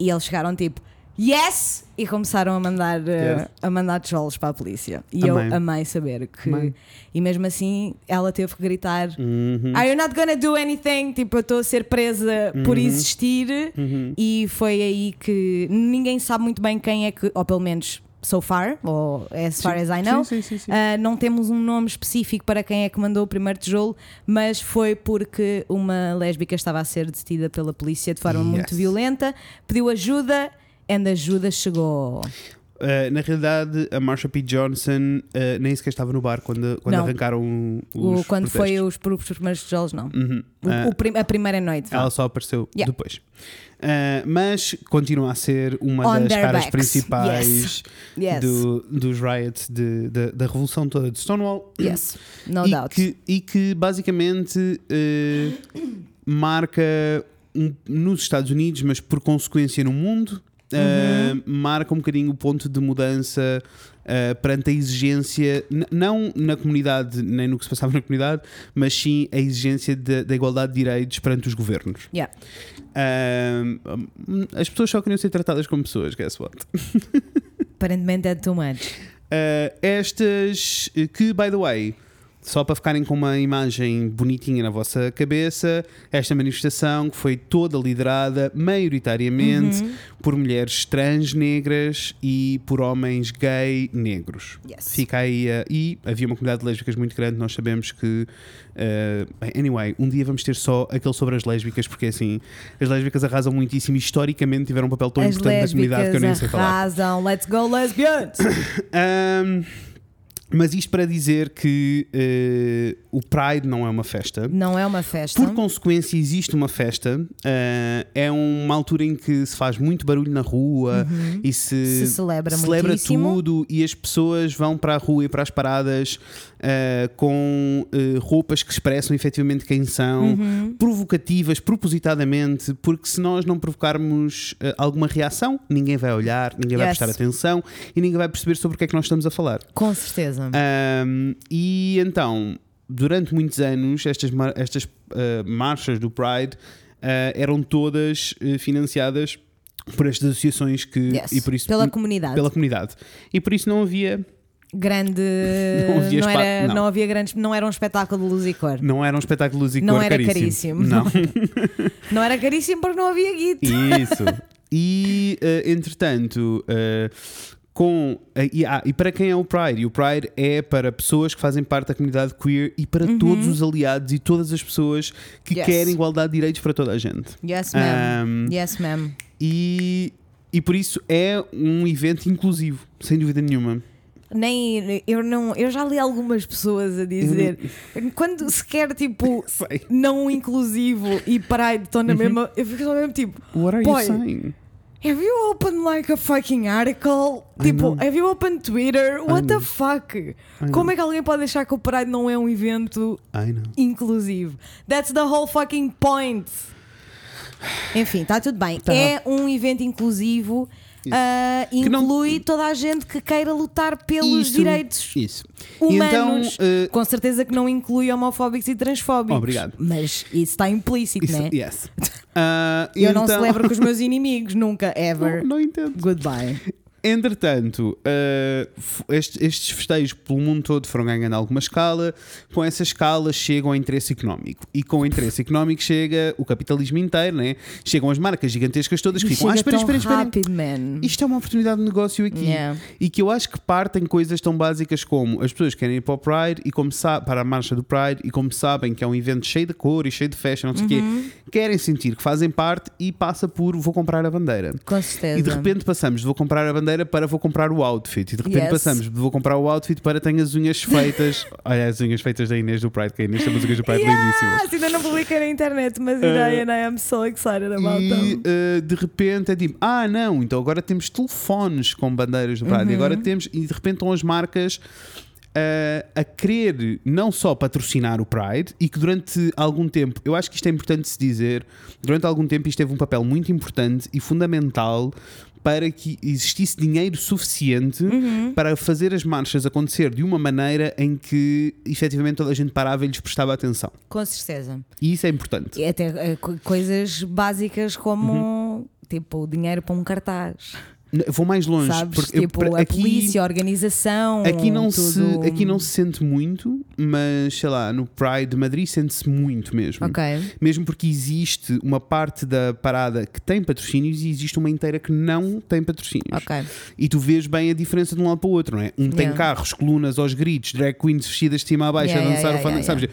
E eles chegaram tipo: yes! E começaram a mandar, uh, Yes. a mandar tijolos para a polícia. E Amei. eu amei saber que. Amei. E mesmo assim, ela teve que gritar: Uhum. Are you not gonna do anything? Tipo, eu estou a ser presa por Uhum. existir. Uhum. E foi aí que ninguém sabe muito bem quem é que, ou pelo menos so far, ou as far as I know. Sim, sim. Uh, não temos um nome específico para quem é que mandou o primeiro tijolo, mas foi porque uma lésbica estava a ser detida pela polícia de forma muito Yes. violenta, pediu ajuda e a ajuda chegou. Uh, na realidade, a Marsha P. Johnson uh, nem sequer estava no bar quando, quando Não. arrancaram O- os quando foi protestos. os, pr- os primeiros tijolos, não. Uhum. O- o prim- a primeira noite. ela só apareceu Yeah. depois. Uh, mas continua a ser uma On das caras backs. principais Yes. do- dos riots de- da- da revolução toda de Stonewall. Yes, no e, doubt. que, e que basicamente eh, marca um- nos Estados Unidos, mas por consequência no mundo, Uhum. marca um bocadinho o ponto de mudança eh, perante a exigência, não na comunidade, nem no que se passava na comunidade, mas sim a exigência da da igualdade de direitos perante os governos. Yeah. Um, as pessoas só queriam ser tratadas como pessoas, guess what? Aparentemente é too much. Uh, estas uh, que, by the way, só para ficarem com uma imagem bonitinha na vossa cabeça, esta manifestação que foi toda liderada maioritariamente Uhum. por mulheres trans negras e por homens gay negros. Yes. Fica aí, uh, e havia uma comunidade de lésbicas muito grande. Nós sabemos que, uh, anyway, um dia vamos ter só aquele sobre as lésbicas, porque assim, as lésbicas arrasam muitíssimo. e Historicamente tiveram um papel tão As importante na comunidade que eu nem sei falar. arrasam. Let's go, lesbians! Ahm, mas isto para dizer que eh, o Pride não é uma festa. Não é uma festa. Por consequência, existe uma festa. ah, é uma altura em que se faz muito barulho na rua e se, Uhum. Se celebra celebra tudo. E as pessoas vão para a rua e para as paradas ah, com roupas que expressam efetivamente quem são, Uhum. provocativas, propositadamente, porque se nós não provocarmos alguma reação, ninguém vai olhar, ninguém vai Yes. prestar atenção e ninguém vai perceber sobre o que é que nós estamos a falar. Com certeza. Um, e então, durante muitos anos, estas, mar- estas uh, marchas do Pride uh, eram todas uh, financiadas por estas associações que Yes. e por isso Pela comunidade. pela comunidade e por isso não havia Grande. Não Não, havia espa- era, não. não. havia grandes. Não era um espetáculo de luz e cor. não era um espetáculo de Não cor era caríssimo. caríssimo. não Não era caríssimo porque não havia guito. isso e uh, entretanto uh, com uh, e, ah, e para quem é o Pride? E o Pride é para pessoas que fazem parte da comunidade queer e para todos os aliados e todas as pessoas que Yes. querem igualdade de direitos para toda a gente. Yes, ma'am. Um, Yes, ma'am. e, e por isso é um evento inclusivo, sem dúvida nenhuma. Nem, eu, não, eu já li algumas pessoas a dizer quando se quer tipo não inclusivo e Pride estão na mesma. Eu fico só mesmo tipo. What are Boy, you saying? Have you opened like a fucking article? Tipo, have you opened Twitter? What the fuck? Como é que alguém pode achar que o Pride não é um evento inclusivo? That's the whole fucking point. Enfim, está tudo bem. Tá. É um evento inclusivo. Ah, Que não- inclui toda a gente que queira lutar pelos Isso, direitos Isso. Humanos. Então, uh, Com certeza que não inclui homofóbicos e transfóbicos. Obrigado. Mas isso está implícito, isso, né? yes. Uh, Eu não então- celebro com os meus inimigos, nunca, ever. Não, não entendo. Goodbye. Entretanto, uh, f- estes, estes festejos pelo mundo todo foram ganhando alguma escala. Com essa escala chegam ao interesse económico. E com o interesse económico chega o capitalismo inteiro, né? Chegam as marcas gigantescas todas que ficam. Ah, espera, espera, espera. rápido, man. Isto é uma oportunidade de negócio aqui. Yeah. E que eu acho que partem coisas tão básicas como as pessoas querem ir para o Pride e como para a marcha do Pride e como sabem que é um evento cheio de cor e cheio de festa, não sei o Uhum. quê, querem sentir que fazem parte e passa por vou comprar a bandeira. Com certeza. E de repente passamos de vou comprar a bandeira para vou comprar o outfit. E de repente Yes. passamos de vou comprar o outfit para tenho as unhas feitas. Olha, as unhas feitas da Inês do Pride, que a Inês tem as unhas do Pride lindíssimas. Yes, ainda não publiquei na internet, mas ideia, and I am so excited about E them. uh, de repente é tipo, ah não, então agora temos telefones com bandeiras do Pride. E agora Uhum. temos, e de repente estão as marcas uh, a querer não só patrocinar o Pride e que durante algum tempo, eu acho que isto é importante se dizer, durante algum tempo isto teve um papel muito importante e fundamental para que existisse dinheiro suficiente Uhum. para fazer as marchas acontecer de uma maneira em que efetivamente toda a gente parava e lhes prestava atenção. Com certeza. E isso é importante. E até eh, co- coisas básicas como Uhum. tipo dinheiro para um cartaz. Vou mais longe. sabes? porque eu- tipo, pra- a polícia, a organização. Aqui não, se, tudo... aqui não se sente muito, mas sei lá, no Pride de Madrid sente-se muito mesmo. Ok. Mesmo porque existe uma parte da parada que tem patrocínios e existe uma inteira que não tem patrocínios. Ok. E tu vês bem a diferença de um lado para o outro, não é? Um tem Yeah. carros, colunas aos gritos, drag queens vestidas de cima a baixo Yeah, a dançar yeah, o fandango, sabes?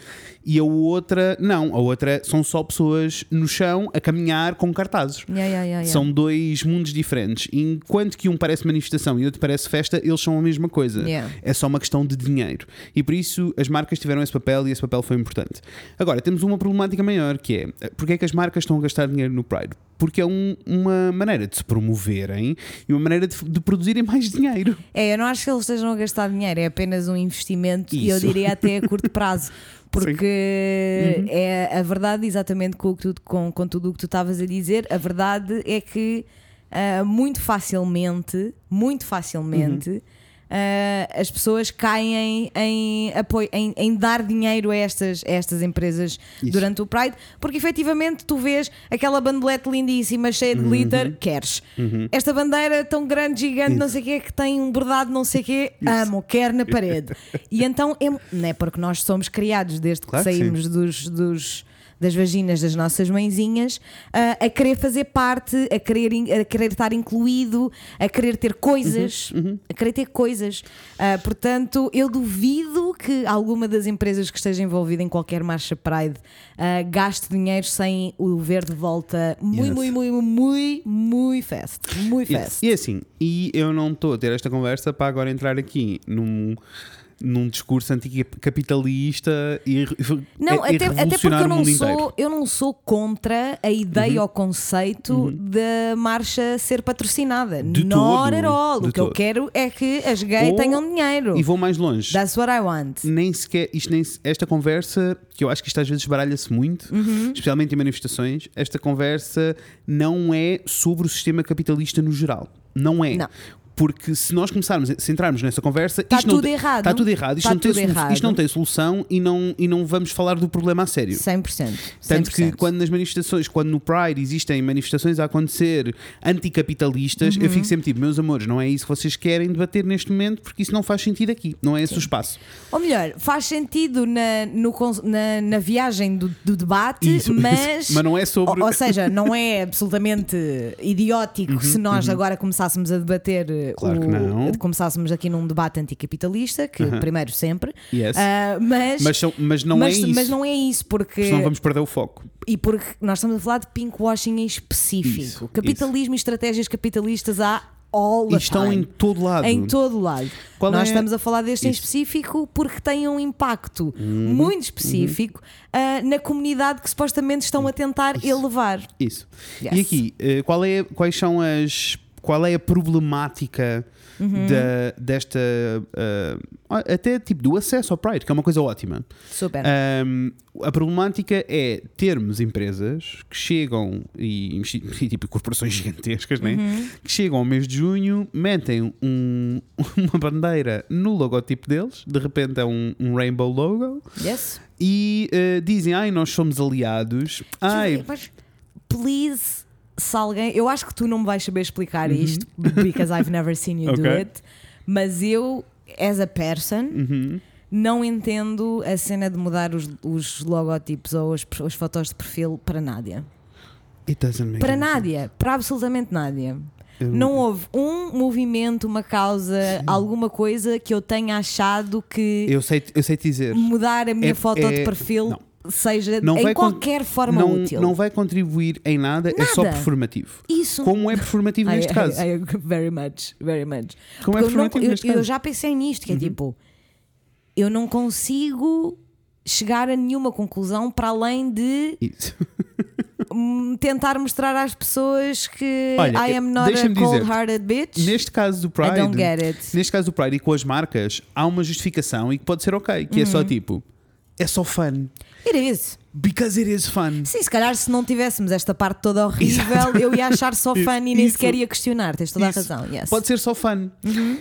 E a outra, não, a outra são só pessoas no chão a caminhar com cartazes. Yeah, yeah. São dois mundos diferentes. Enquanto que um parece manifestação e outro parece festa, eles são a mesma coisa. É só uma questão de dinheiro. E por isso as marcas tiveram esse papel e esse papel foi importante. Agora, temos uma problemática maior que é porque é que as marcas estão a gastar dinheiro no Pride? Porque é um- uma maneira de se promoverem e uma maneira de, de produzirem mais dinheiro. É, eu não acho que eles estejam a gastar dinheiro, é apenas um investimento e eu Isso. diria até a curto prazo. Porque é a verdade, exatamente com, tu- com, com tudo o que tu estavas a dizer, a verdade é que ah, muito facilmente, muito facilmente, ah, as pessoas caem em, apoio, em, em dar dinheiro a estas, a estas empresas Isso. durante o Pride, porque efetivamente tu vês aquela bandelete lindíssima, cheia de glitter, queres. Esta bandeira tão grande, gigante, não sei o quê, que tem um bordado, não sei o quê, amo, quero na parede. e então, é, não é porque nós somos criados desde Claro que que saímos dos. dos das vaginas das nossas mãezinhas ah, a querer fazer parte, a querer, a querer estar incluído, a querer ter coisas, Uhum, a querer ter coisas. Ah, portanto, eu duvido que alguma das empresas que esteja envolvida em qualquer marcha Pride ah, gaste dinheiro sem o ver de volta muito, muito, muito, muito, muito fast. Muito fast. E assim, e eu não estou a ter esta conversa para agora entrar aqui num, num discurso anticapitalista e, Não, até, até porque eu não, sou, inteiro. eu não sou contra a ideia Uhum. ou conceito da marcha ser patrocinada. De de O que eu todo. quero é que as gays Ou- tenham dinheiro. E vou mais longe. That's what I want. nem sequer, isto nem, esta conversa, que eu acho que isto às vezes baralha-se muito, Uhum. especialmente em manifestações, esta conversa não é sobre o sistema capitalista no geral. Não é. Não. Porque se nós começarmos, se entrarmos nessa conversa, Tá isto não tudo tem- errado. Está tudo errado. Isto, Tá não tem tudo solu- errado. isto não tem solução e não, e não vamos falar do problema a sério. 100%. 100%. Tanto que quando nas manifestações, quando no Pride existem manifestações a acontecer anticapitalistas, Uhum. eu fico sempre tipo, meus amores, não é isso que vocês querem debater neste momento, porque isso não faz sentido aqui, não é esse o espaço. Ou melhor, faz sentido na, no na, na viagem do, do debate, Isso, mas. isso. Mas não é sobre- Ou, ou seja, não é absolutamente idiótico se nós agora começássemos a debater. Uhum, Claro o, que não. Começássemos aqui num debate anticapitalista, que primeiro sempre. Yes. Ah, mas, Mas, são- mas não mas, é isso. mas não é isso, porque. Senão vamos perder o foco. E porque nós estamos a falar de pinkwashing em específico. Isso, Capitalismo e estratégias capitalistas há all E estão time. em todo lado. Em todo lado. Qual Nós é- estamos a falar deste em Isso. Uhum. específico porque tem um impacto muito específico ah, na comunidade que supostamente estão a tentar elevar. Isso. Yes. E aqui, qual é, quais são as. Qual é a problemática Uhum. da, desta. eh, até tipo do acesso ao Pride, que é uma coisa ótima. Super. Um, a problemática é termos empresas que chegam e, e tipo corporações gigantescas, né? Uhum. que chegam ao mês de junho, metem um- uma bandeira no logotipo deles, de repente é um, um rainbow logo, yes? e uh, dizem: Ai, nós somos aliados. Ai, Mas, please, se alguém. Eu acho que tu não me vais saber explicar Uhum. isto, because I've never seen you do Ok. it, mas eu, as a person. uhum, Não entendo a cena de mudar os, os logotipos ou as, as fotos de perfil para Nádia. it doesn't make Para. Nádia, para absolutamente Nádia. Eu- Não houve um movimento, uma causa, alguma coisa que eu tenha achado que Eu sei, eu sei dizer. mudar a minha É- foto é- de perfil não. Seja Não em qualquer forma não, útil. não vai contribuir em nada, é só Nada. performativo. Isso. Como é performativo I- neste I- caso? I- very much, very much. Como é Porque eu, não- performativo eu- neste eu caso? Uhum. já pensei nisto, que é tipo, eu não consigo chegar a nenhuma conclusão para além de hum, tentar mostrar às pessoas que Olha, I am not a cold-hearted bitch. Neste caso do Pride, I don't get it. neste caso do Pride e com as marcas, há uma justificação e que pode ser ok, que é só Uhum. tipo, é só fun. It is. Because it is fun. Sim, se calhar se não tivéssemos esta parte toda horrível, Exato. eu ia achar só fun e nem sequer ia questionar. Tens toda Isso. a razão. Yes. Uhum. Pode ser só fun.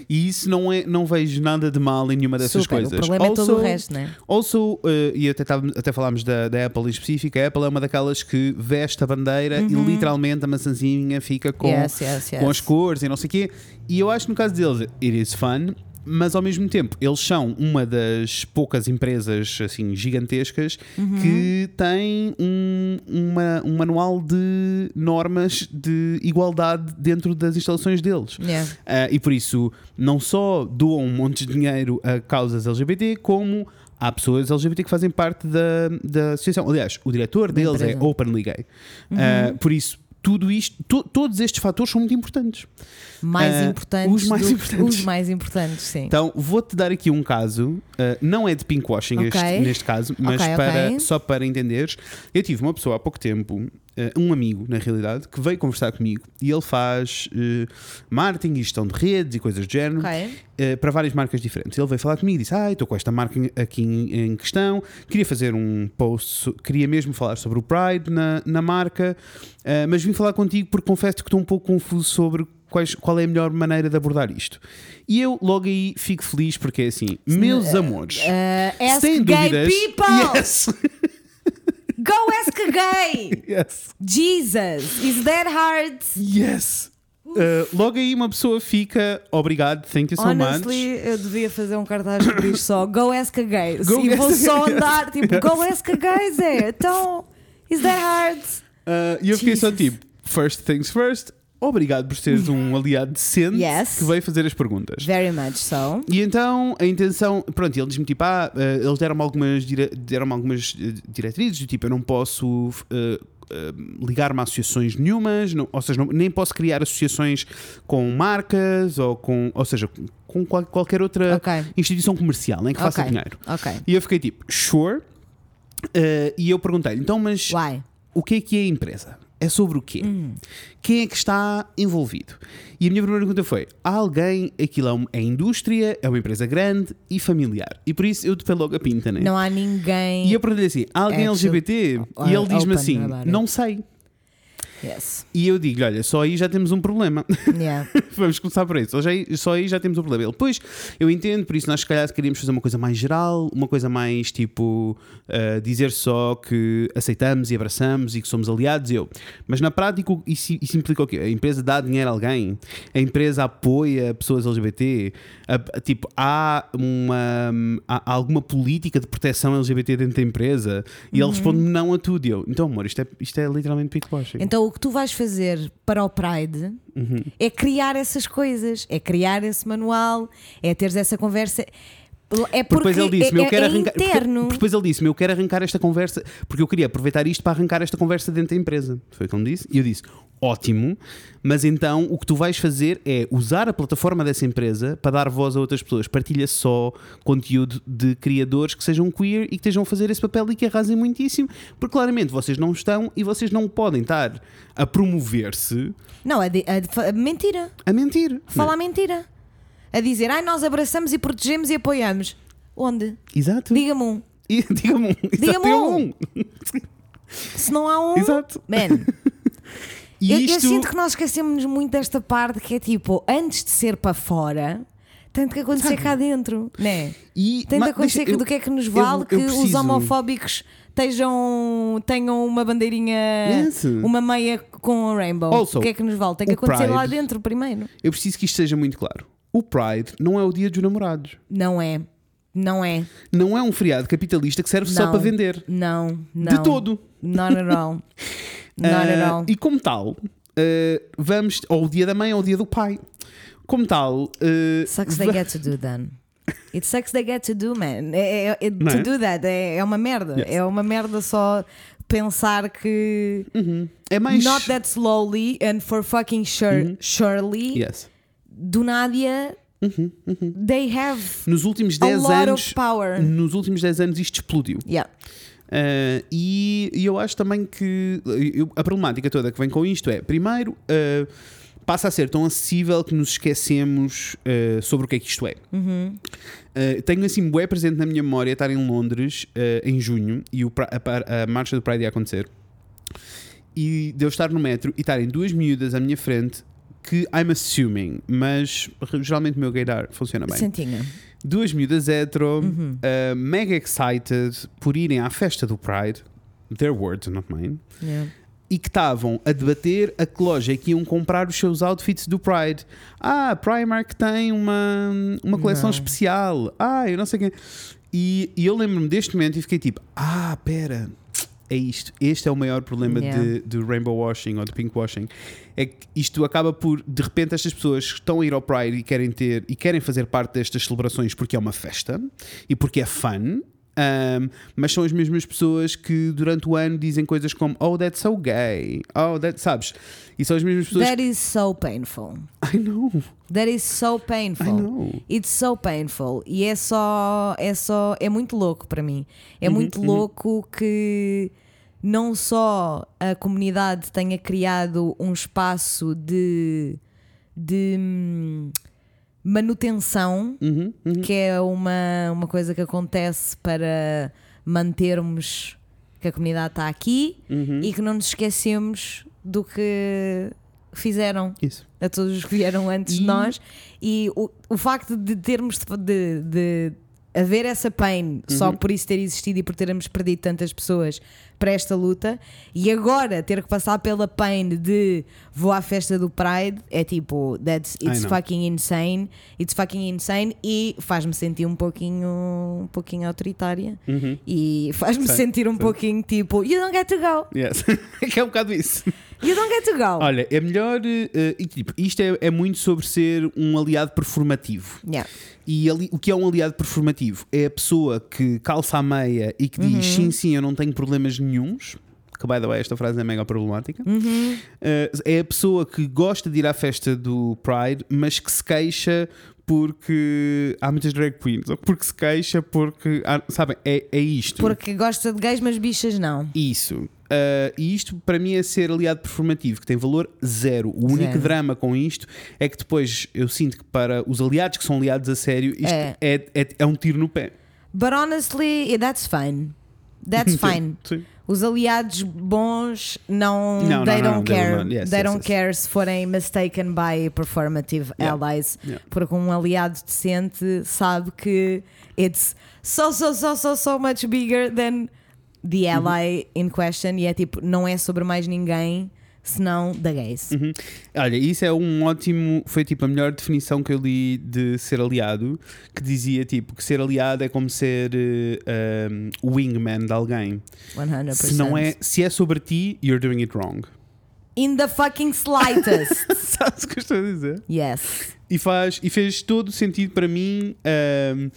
E isso não, é, não vejo nada de mal em nenhuma dessas Super. coisas. O problema é todo Also- o resto, né? Also, eh, e até, até falámos da, da Apple em específico, a Apple é uma daquelas que veste a bandeira e literalmente a maçãzinha fica com, Uhum. Yes, yes. com as cores e não sei o quê. E eu acho que no caso deles, it is fun. Mas ao mesmo tempo, eles são uma das poucas empresas assim gigantescas Uhum. que tem um, uma- um manual de normas de igualdade dentro das instalações deles. Yeah. Ah, e por isso, não só doam um monte de dinheiro a causas LGBT, como há pessoas LGBT que fazem parte da, da associação. Aliás, o diretor deles é empresa. Uhum. openly gay. Ah, por isso, tudo isto, to- todos estes fatores são muito importantes. Mais Ah, importantes. os mais do- importantes. Os mais importantes, sim. Então, vou-te dar aqui um caso, uh, não é de pinkwashing Ok. este, neste caso, mas Ok, para, ok. só para entenderes. Eu tive uma pessoa há pouco tempo, uh, um amigo na realidade, que veio conversar comigo e ele faz uh, marketing e gestão de redes e coisas do género uh, para várias marcas diferentes. Ele veio falar comigo e disse: Ah, estou com esta marca aqui em, em questão, queria fazer um post, queria mesmo falar sobre o Pride na, na marca, uh, mas vim falar contigo porque confesso que estou um pouco confuso sobre. Quais, qual é a melhor maneira de abordar isto? E eu logo aí fico feliz porque é assim, meus amores, Uh, se ask têm gay dúvidas, people! yes, Go ask a gay! yes, Jesus! Is that hard? yes. Uh, logo aí uma pessoa fica obrigado, thank you so Honestly, much. eu devia fazer um cartaz que diz só Go ask a gay. Go e vou só andar tipo Go ask a gay, Zé. Então, is that hard? Uh, E eu fiquei só Jesus. tipo, first things first, obrigado por seres um aliado decente Yes. que veio fazer as perguntas. Very much so. E então a intenção, pronto, ele diz-me tipo, ah, eh, eles deram-me algumas, dire- deram algumas eh, diretrizes, do tipo, eu não posso eh, eh, ligar-me a associações nenhumas, não- ou seja, não- nem posso criar associações com marcas ou com, ou seja, com qual- qualquer outra Ok. instituição comercial, nem que faça dinheiro. E eu fiquei tipo, sure. Eh, e eu perguntei-lhe, então, mas Why? o que é que é a empresa? É sobre o quê? Quem é que está envolvido? E a minha primeira pergunta foi: há alguém, aquilo é, um- é indústria, é uma empresa grande e familiar. E por isso eu te logo a pinta, né? Não há ninguém. E eu perguntei assim: há alguém Actual- LGBT? E ele diz-me assim: não sei. Yes. E eu digo: olha, só aí já temos um problema. Yeah. Vamos começar por isso. Só, já aí, só aí já temos um problema. Ele, pois, eu entendo, por isso nós se calhar queríamos fazer uma coisa mais geral, uma coisa mais tipo uh, dizer só que aceitamos e abraçamos e que somos aliados. Eu, mas na prática isso, isso implica o quê? A empresa dá dinheiro a alguém, a empresa apoia pessoas LGBT, A- a- tipo, há, uma, há alguma política de proteção LGBT dentro da empresa e ele responde-me não a tudo. Eu, então, amor, isto é, isto é literalmente picolagem. Então o que tu vais fazer para o Pride Uhum. é criar essas coisas, é criar esse manual, é teres essa conversa. É porque Depois ele disse-me, é, eu quero é arrancar. porque- interno. porque Depois ele disse-me, eu quero arrancar esta conversa, porque eu queria aproveitar isto para arrancar esta conversa dentro da empresa. Foi o que ele me disse. E eu disse, ótimo, mas então o que tu vais fazer é usar a plataforma dessa empresa para dar voz a outras pessoas. Partilha só conteúdo de criadores que sejam queer e que estejam a fazer esse papel e que arrasem muitíssimo, porque claramente vocês não estão e vocês não podem estar a promover-se Não, a, de- a de- a mentira. a mentir. Falar mentira. A dizer, ai, nós abraçamos e protegemos e apoiamos. Onde? Exato. Diga-me um. Diga-me um. Diga-me um. Se não há um. Exato. Man, E eu, eu isto... sinto que nós esquecemos muito desta parte que é tipo, antes de ser para fora, tem de que acontecer Sabe? cá dentro, né? E, Tem de acontecer deixa- que eu- do que é que nos eu- vale eu que os preciso- homofóbicos estejam, tenham uma bandeirinha, Yes. uma meia com um rainbow. Also, o que é que nos vale? Tem que o acontecer lá Pride- dentro primeiro. Eu preciso que isto seja muito claro. O Pride não é o dia dos namorados. Não é. Não é. Não é um feriado capitalista que serve só Não. para vender. Não. não. De todo. Not at all. Not at Ah, all. e como tal, ah, vamos. Ou o dia da mãe ou o dia do pai. Como tal. ah, Sucks they get to do then. It sucks they get to do, man. É, é- é- Não to é? do that é, é uma merda. Yes. É uma merda só pensar que. é mais. Not that slowly and for fucking sure, surely, Yes. Do Nádia, they have Nos últimos a 10 lot anos. Nos últimos 10 anos isto explodiu. Yeah. Uh, e, e eu acho também que eu- a problemática toda que vem com isto é, primeiro, uh, passa a ser tão acessível que nos esquecemos eh, sobre o que é que isto é. Eh, tenho assim bué presente na minha memória estar em Londres eh, em junho e o a, a marcha do Pride ia acontecer e de eu estar no metro e estarem duas miúdas à minha frente que I'm assuming, mas geralmente o meu gaydar funciona bem. Santinha. Duas miúdas hetero, uh, mega excited por irem à festa do Pride, their words, not mine, Yeah. e que estavam a debater a que loja é que iam comprar os seus outfits do Pride. Ah, Primark tem uma, uma coleção Não. especial. Ah, eu não sei quem. E, e eu lembro-me deste momento e fiquei tipo: ah, pera, é isto. Este é o maior problema Yeah. de, do rainbow washing ou do pink washing. É que isto acaba por, de repente, estas pessoas que estão a ir ao Pride e querem ter e querem fazer parte destas celebrações porque é uma festa e porque é fun. um, mas são as mesmas pessoas que durante o ano dizem coisas como Oh, that's so gay. Oh, that, sabes? E são as mesmas pessoas That is so painful. I know, That is so I painful. know. It's so painful. E é só. É só. É muito louco para mim. É Uhum, muito louco que não só a comunidade tenha criado um espaço de. de hum, manutenção, Uhum, uhum. que é uma, uma coisa que acontece para mantermos que a comunidade está aqui Uhum. e que não nos esquecemos do que fizeram Isso. a todos os que vieram antes de E- nós e o, o facto de termos de, de haver essa pain só Uhum. por isso ter existido e por termos perdido tantas pessoas para esta luta e agora ter que passar pela pain de vou à festa do Pride é tipo that's it's fucking insane it's fucking insane e faz-me sentir um pouquinho um pouquinho autoritária Uhum. e faz-me sentir um sei. pouquinho tipo you don't get to go Yes. que é um bocado isso. you don't get to go Olha, é melhor. eh, e, tipo, isto é, é muito sobre ser um aliado performativo. Yeah. E ali- o que é um aliado performativo? É a pessoa que calça a meia e que Uhum. diz sim, sim, eu não tenho problemas nenhuns. Que, by the way, esta frase é mega problemática. Uhum. Eh, é a pessoa que gosta de ir à festa do Pride, mas que se queixa porque há muitas drag queens. Ou porque se queixa porque. há- sabem, é, é isto. porque gosta de gays mas bichas não Isso. Uh, e isto para mim é ser aliado performativo, que tem valor zero. O único Zero. drama com isto é que depois eu sinto que para os aliados que são aliados a sério, isto É. é, é, é um tiro no pé. But honestly, that's fine. That's fine. Sim. Os aliados bons não, Não, they não, não, don't they care. don't- yes, they yes, don't yes. care se forem mistaken by performative Yeah. allies. Yeah. Porque um aliado decente sabe que it's so so so so so much bigger than the Uhum. ally in question e é tipo, não é sobre mais ninguém senão da gays. Uhum. Olha, isso é um ótimo. Foi tipo a melhor definição que eu li de ser aliado, que dizia tipo que ser aliado é como ser eh, um, o wingman de alguém. 100%. Se não é, se é sobre ti, you're doing it wrong. In the fucking slightest. Sabes o que eu estou a dizer? yes. E, faz, e fez todo sentido para mim. ahm,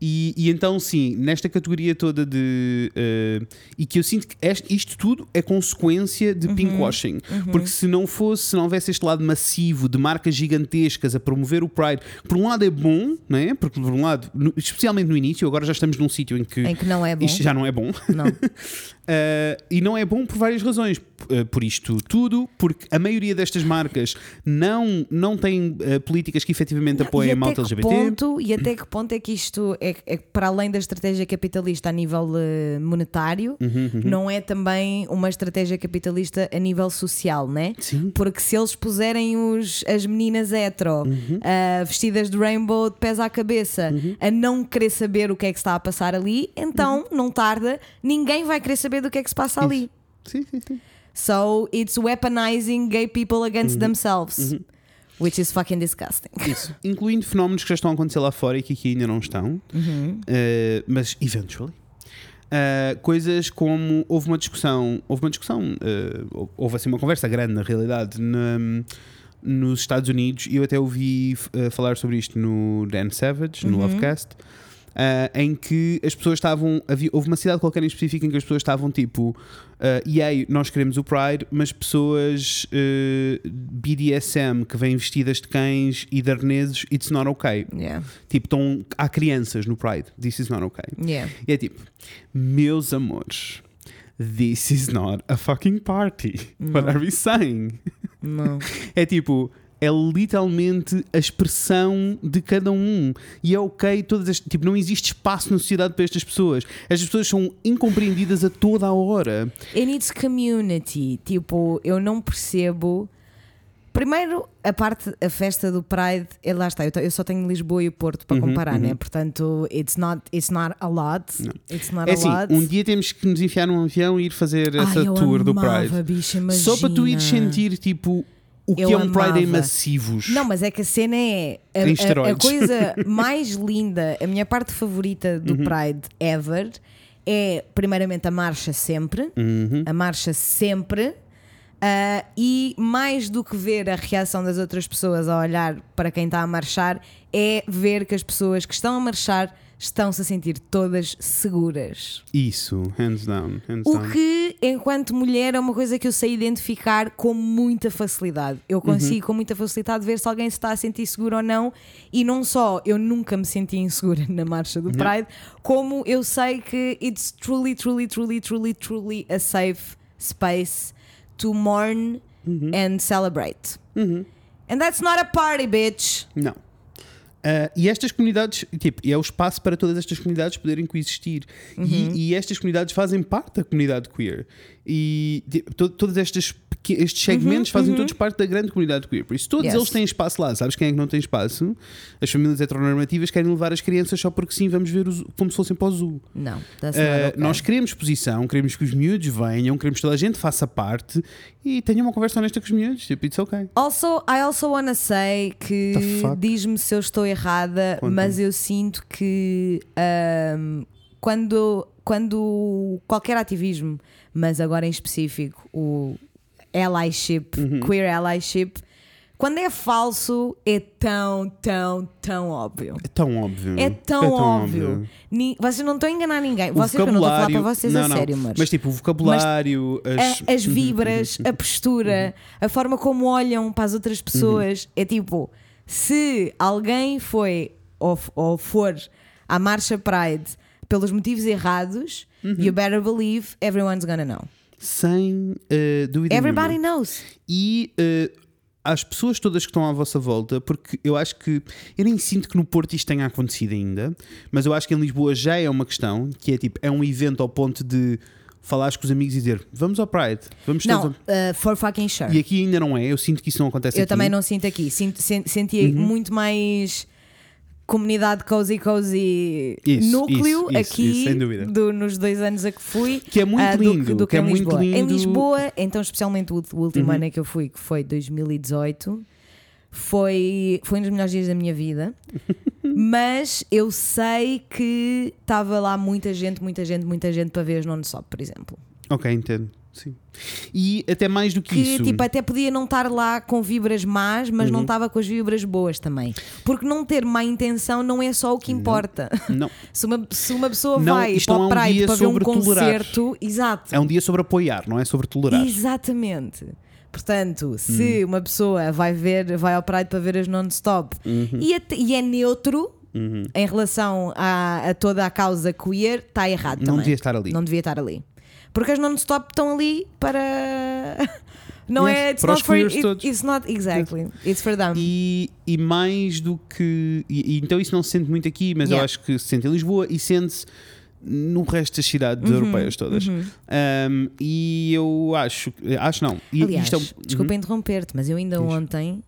e, e então, sim, nesta categoria toda de. ah, e que eu sinto que este- isto tudo é consequência de pinkwashing. Porque se não fosse, se não houvesse este lado massivo de marcas gigantescas a promover o Pride, por um lado é bom, não é? Porque por um lado, no- especialmente no início, agora já estamos num sítio em que. Em que não é bom. Isto já não é bom. Não. Uh, e não é bom por várias razões. Uh, por isto tudo, porque a maioria destas marcas não, não tem uh, políticas que efetivamente apoiem a malta LGBT. ponto E até que ponto é que isto é, é para além da estratégia capitalista a nível eh, monetário, Uhum, não é também uma estratégia capitalista a nível social, né? Sim. Porque se eles puserem os, as meninas hetero Uhum. vestidas de rainbow de pés à cabeça a não querer saber o que é que está a passar ali, então Uhum. não tarda, ninguém vai querer saber do que é que se passa ali. Sim, sim, sim. So it's weaponizing gay people against Uhum. themselves. Which is fucking disgusting. Isso. Incluindo fenómenos que já estão a acontecer lá fora e que aqui ainda não estão, Uhum. Uh, mas eventually. Uh, coisas como houve uma discussão, houve uma discussão, uh, houve assim uma conversa grande na realidade na- nos Estados Unidos e eu até ouvi falar sobre isto no Dan Savage, no Lovecast, uh, em que as pessoas estavam, havia, houve uma cidade qualquer em específico em que as pessoas estavam tipo, uh, e aí nós queremos o Pride, mas pessoas uh, BDSM que vêm vestidas de cães e de arneses, it's not okay. Yeah. Tipo, estão, há crianças no Pride. This is not okay. Yeah. E é tipo, meus amores, this is not a fucking party. What are we saying? Não. É tipo, é literalmente a expressão de cada um. E é ok, todas as, tipo, não existe espaço na sociedade para estas pessoas. Estas pessoas são incompreendidas a toda a hora. It needs community. Tipo, eu não percebo. Primeiro, a parte, a festa do Pride, é, lá está, eu, só tenho Lisboa e o Porto para comparar, né? Portanto, it's not, it's not a lot. It's not É a assim, lot. um dia temos que nos enfiar num avião e ir fazer Ai, essa tour do amava, Pride. bicha, Só para tu ires imagina. sentir, tipo, o que Eu é um Pride em amava. massivos. Não, mas é que a cena é a, a- a coisa mais linda, a minha parte favorita Uhum. do Pride ever é primeiramente a marcha sempre, Uhum. a marcha sempre. ah, e mais do que ver a reação das outras pessoas a olhar para quem está a marchar, é ver que as pessoas que estão a marchar estão-se a sentir todas seguras. Isso, hands down. Hands O down. que, enquanto mulher, é uma coisa que eu sei identificar com muita facilidade. Eu consigo com muita facilidade ver se alguém se está a sentir seguro ou não. E não só eu nunca me senti insegura na marcha do Pride, como eu sei que it's truly, truly, truly, truly, truly a safe space to mourn and celebrate. And that's not a party, bitch. Não. Ah, e estas comunidades, tipo, é o espaço para todas estas comunidades poderem coexistir. Uhum. E, e estas comunidades fazem parte da comunidade queer. E tipo, to- todas estas estes segmentos fazem todos parte da grande comunidade queer. Por isso, todos Uhum, Yes. eles têm espaço lá. Sabes quem é que não tem espaço? As famílias heteronormativas querem levar as crianças só porque sim, vamos ver os, como se fossem para o zoo. Não, okay. Nós queremos exposição, queremos que os miúdos venham, queremos que toda a gente faça parte e tenham uma conversa honesta com os miúdos. Tipo, it's okay. Also, I also wanna say que diz-me se eu estou errada, Conta-me. mas eu sinto que ahm, quando, quando qualquer ativismo, mas agora em específico o allyship, Uhum. queer allyship, quando é falso é tão, tão, tão óbvio. É tão óbvio. É tão, óbvio. Ni- vocês não estão a enganar ninguém. O Vocês que eu não estou a falar vocabulário- para vocês não, a não. sério, mas, Mas tipo, o vocabulário, as, a- as vibras, a postura, a forma como olham para as outras pessoas. É tipo, se alguém foi ou, ou for à marcha Pride pelos motivos errados, you better believe everyone's gonna know. Sem eh, dúvida Everybody nenhuma. knows. E eh, às pessoas todas que estão à vossa volta, porque eu acho que eu nem sinto que no Porto isto tenha acontecido ainda, mas eu acho que em Lisboa já é uma questão que é tipo, é um evento ao ponto de falares com os amigos e dizer vamos ao Pride, vamos Não, uh, for fucking sure. E aqui ainda não é, eu sinto que isso não acontece Eu aqui. também não sinto aqui. Sinto, sen- senti Uhum. muito mais comunidade cozy cozy Isso, núcleo isso, aqui isso, do- nos dois anos a que fui. Que é muito do lindo, do que é em muito Lisboa. Em lindo. Uhum. Lisboa, então especialmente o, último ano em que eu fui, que foi 2018, foi, foi um dos melhores dias da minha vida. Mas eu sei que estava lá muita gente, muita gente, muita gente para ver os non-stop, por exemplo. Ok, entendo. Sim. E até mais do que, que isso. tipo, até podia não estar lá com vibras más, mas Uhum. não estava com as vibras boas também. Porque não ter má intenção não é só o que importa. Não, Se uma, se uma pessoa Não, vai para não é um dia para ver um tolerar. concerto, exato. é um dia sobre apoiar, não é sobre tolerar. Exatamente. Portanto, se Uhum. uma pessoa vai ver, vai ao Pride para ver as non-stop Uhum. e, e é neutro em relação a, a toda a causa queer, está errado Não também. devia estar ali. Não devia estar ali. Porque as non-stop estão ali para. Não Yes, é. It's para not for. it- it's not exactly. It's for them. E, e mais do que. E, e então isso não se sente muito aqui, mas eu Yeah. acho que se sente em Lisboa e sente-se no resto das cidades Uhum, europeias todas. Um, e eu acho. Acho não. E, Aliás, é um- desculpa interromper-te, mas eu ainda Diz. ontem.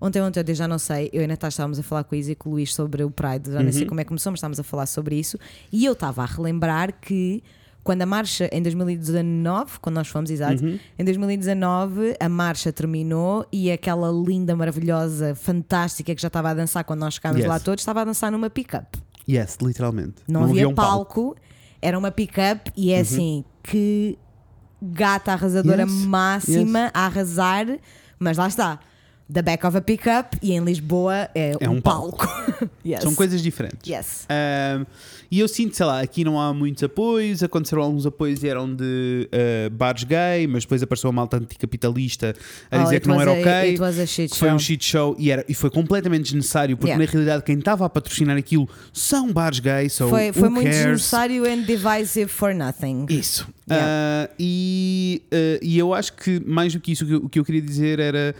Ontem, ontem, eu já não sei, eu e a Natasha estávamos a falar com a Isa e com o Luís sobre o Pride, já nem sei como é que começou, mas estávamos a falar sobre isso. E eu estava a relembrar que quando a marcha, em 2019, quando nós fomos, exato, em 2019 a marcha terminou e aquela linda, maravilhosa, fantástica que já estava a dançar quando nós chegámos Yes. lá todos, estava a dançar numa pick-up. Yes, literalmente. Não, havia um palco, era uma pick-up e é assim, que gata arrasadora Yes, máxima a arrasar, mas lá está. The back of a pick-up e em Lisboa é, É um, um palco. Yes. São coisas diferentes. Yes. Um, e eu sinto, sei lá, aqui não há muitos apoios. Aconteceram alguns apoios e eram de uh, bares gay, mas depois apareceu uma malta anticapitalista a Oh, dizer que não era a- ok. foi um show. shit show e, era, e foi completamente desnecessário, porque Yeah. na realidade quem estava a patrocinar aquilo são bares gays. So Foi, foi muito desnecessário and divisive for nothing. Isso. Yeah. Ah, e, ah, e eu acho que mais do que isso, o que eu, o que eu queria dizer era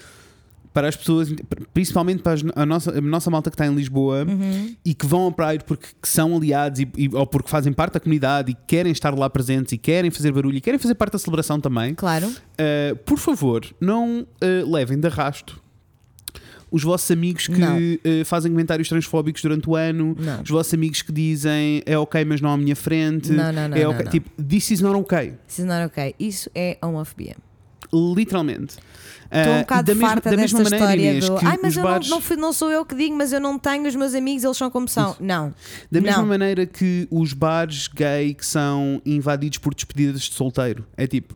para as pessoas, principalmente para as- a nossa, a nossa malta que está em Lisboa Uhum. e que vão ao Pride porque que são aliados e, e- ou porque fazem parte da comunidade e querem estar lá presentes e querem fazer barulho e querem fazer parte da celebração também, Claro. uh, por favor, não uh, levem de arrasto os vossos amigos que Não. uh, fazem comentários transfóbicos durante o ano, Não. os vossos amigos que dizem é ok, mas não à minha frente. Não, não, não, é não, ok. não. Tipo, this is not okay. This is not ok. Isso é homofobia. Literalmente. Estou um Uh, bocado da mesma- farta da desta maneira, história Inês, do que Ai, mas eu bares- não, não, fui- não sou eu que digo, mas eu não tenho os meus amigos, eles são como são. Não. Da mesma Não. maneira que os bares gay que são invadidos por despedidas de solteiro. É tipo.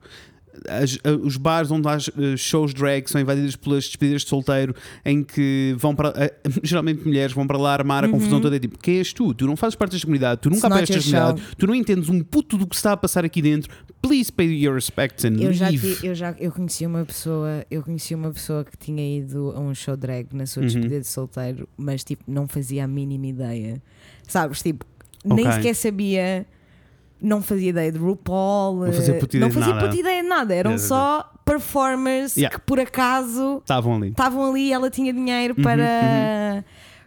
As- a- os bares onde há eh, shows drag são invadidos pelas despedidas de solteiro em que vão para eh, geralmente mulheres vão para lá armar a confusão toda é tipo quem és tu? Tu não fazes parte desta comunidade, tu nunca Uhum. It's not apoias esta your comunidade, tu não entendes um puto do que se está a passar aqui dentro. Please pay your respects and Eu já, leave. ti- eu já eu conheci uma pessoa, eu conheci uma pessoa que tinha ido a um show drag na sua Uhum. despedida de solteiro, mas tipo não fazia a mínima ideia. Sabes, tipo, nem Ok. sequer sabia não fazia ideia de RuPaul, Não fazia eh, puta ideia não de fazia nada. puta ideia de nada, eram só performers Yeah. que por acaso Estavam ali. estavam ali e ela tinha dinheiro Uhum, para.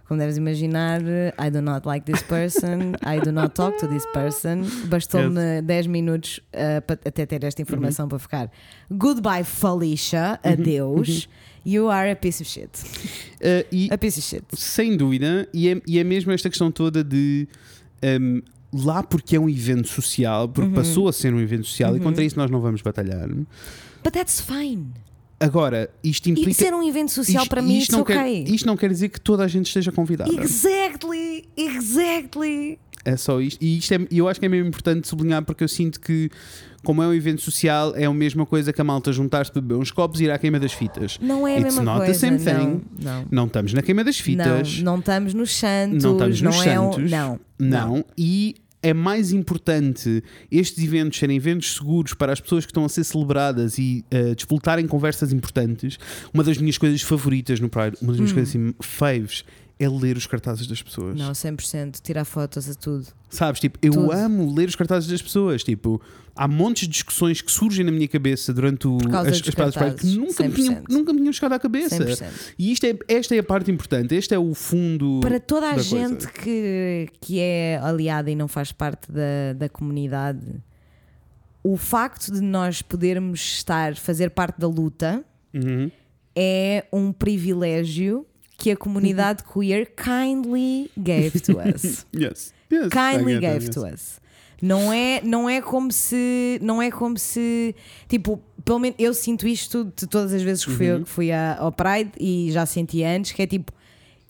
Como deves imaginar, I do not like this person, I do not talk to this person. Bastou-me 10 minutos uh, pa- até ter esta informação Uhum. para ficar. Goodbye, Felicia, adeus. You are a piece of shit. Uh, A piece of shit. Sem dúvida, e é, e é mesmo esta questão toda de um, lá porque é um evento social, Uhum. porque passou a ser um evento social, e contra isso nós não vamos batalhar. But that's fine. Agora, isto E implica. ser um evento social isto- para mim, isto não quer, okay. isto não quer dizer que toda a gente esteja convidada. Exactly, exactly. É só isto. E isto é, e eu acho que é mesmo importante sublinhar porque eu sinto que, como é um evento social, é a mesma coisa que a malta juntar-se para beber uns copos e ir à queima das fitas. Não é a It's mesma not the coisa. same não, thing. não. Não estamos na queima das fitas. Não, não estamos nos Santos. Não estamos nos não é um- Santos. não, Não. E é mais importante estes eventos serem eventos seguros para as pessoas que estão a ser celebradas e uh, disputarem conversas importantes. Uma das minhas coisas favoritas no Pride, uma das minhas coisas assim, faves, é ler os cartazes das pessoas. Não, 100%. Tirar fotos a tudo. Sabes? Tipo, eu Tudo. amo ler os cartazes das pessoas. Tipo, há montes de discussões que surgem na minha cabeça durante o, as, as paradas de Pride que nunca me, tinham, 100%. nunca me tinham chegado à cabeça. 100%. E isto é, esta é a parte importante. Este é o fundo. Para toda a gente coisa. que, que é aliada e não faz parte da, da comunidade, o facto de nós podermos estar, fazer parte da luta, Uhum. é um privilégio que a comunidade queer kindly gave to us. Yes. Yes. Kindly gave to us. Não é, não é como se. Não é como se. Tipo, pelo menos eu sinto isto de todas as vezes que fui, Uhum. que fui ao Pride e já senti antes, que é tipo,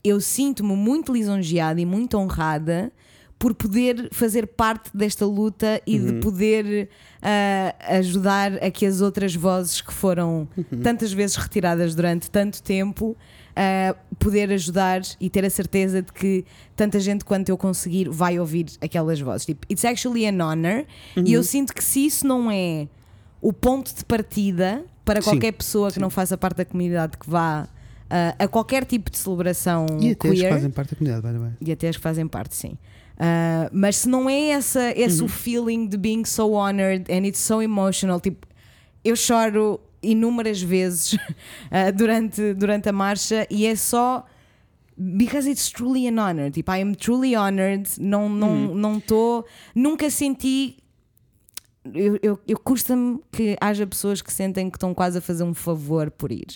eu sinto-me muito lisonjeada e muito honrada por poder fazer parte desta luta e Uhum. de poder ah, ajudar a que as outras vozes que foram Uhum. tantas vezes retiradas durante tanto tempo ah, poder ajudar e ter a certeza de que tanta gente quanto eu conseguir vai ouvir aquelas vozes. Tipo, it's actually an honor e Uhum. eu sinto que se isso não é o ponto de partida para Sim, qualquer pessoa que não faça parte da comunidade que vá ah, a qualquer tipo de celebração E até as que queer fazem parte da comunidade, by the way. e até as que fazem parte, sim. Ah, mas se não é essa, esse o feeling de being so honored and it's so emotional, tipo, eu choro inúmeras vezes ah, durante, durante a marcha e é só because it's truly an honor. Tipo, I am truly honored. Não não não estou, nunca senti. Eu, eu, eu custa-me que haja pessoas que sentem que estão quase a fazer um favor por ir.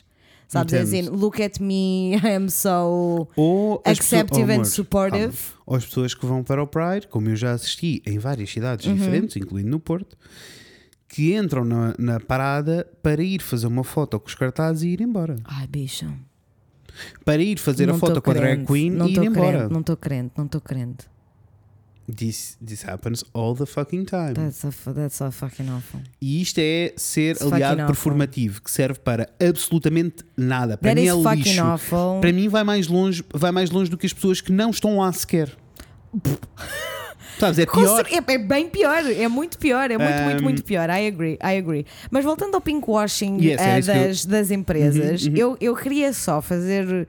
Sabes? As in, Entendo. look at me, I am so Ou acceptive pessoas- oh, and amor, supportive. Ou as pessoas que vão para o Pride, como eu já assisti em várias cidades Uhum. diferentes, incluindo no Porto, que entram na, na parada para ir fazer uma foto com os cartazes e ir embora. Ai, bicho. Para ir fazer a Não foto tô com a drag queen não e ir embora. Crente, não estou crente, não estou crente. This, this happens all the fucking time. That's, a, that's so fucking awful. E isto é ser It's aliado fucking awful. performativo, que serve para absolutamente nada. Para That mim é lixo. awful. Para mim vai mais longe, vai mais longe do que as pessoas que não estão lá sequer. Sabes, é pior. É, é bem pior, é muito pior, é muito, muito, Um, muito pior. I agree, I agree. Mas voltando ao pinkwashing Yes, ah, é isso que eu- das, das empresas, Uhum, uhum. Eu, eu queria só fazer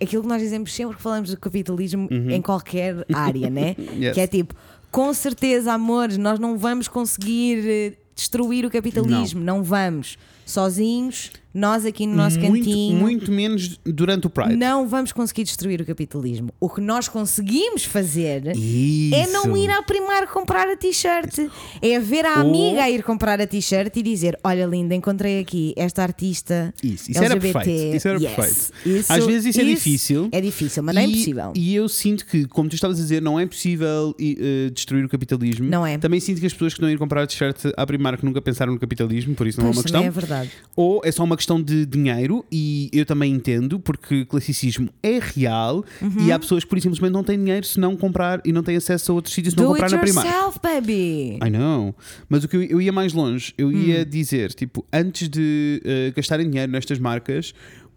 aquilo que nós dizemos sempre que falamos do capitalismo em qualquer área, né? Uhum. Yes. Que é tipo, com certeza, amores, nós não vamos conseguir eh, destruir o capitalismo, não, vamos. Sozinhos, nós aqui no nosso muito, cantinho. muito menos durante o Pride. Não vamos conseguir destruir o capitalismo. O que nós conseguimos fazer Isso. é não ir à Primark comprar a t-shirt. É ver a Ou- amiga a ir comprar a t-shirt e dizer: Olha, linda, encontrei aqui esta artista. Isso, isso era LGBT. perfeito, isso era Yes. perfeito. Isso- Às vezes isso é difícil. É difícil, mas não é impossível. E eu sinto que, como tu estavas a dizer, não é possível e, eh, destruir o capitalismo. Não é. Também sinto que as pessoas que a ir comprar a t-shirt à Primark nunca pensaram no capitalismo, por isso não Pois, é uma questão. é verdade. Ou é só uma questão de dinheiro, e eu também entendo, porque classicismo é real Uhum. e há pessoas que por simplesmente não têm dinheiro se não comprar e não têm acesso a outros sítios se não Do comprar it na Primark. yourself, baby. I know. Mas o que eu, eu ia mais longe, eu Hum. ia dizer, tipo, antes de eh, gastarem dinheiro nestas marcas,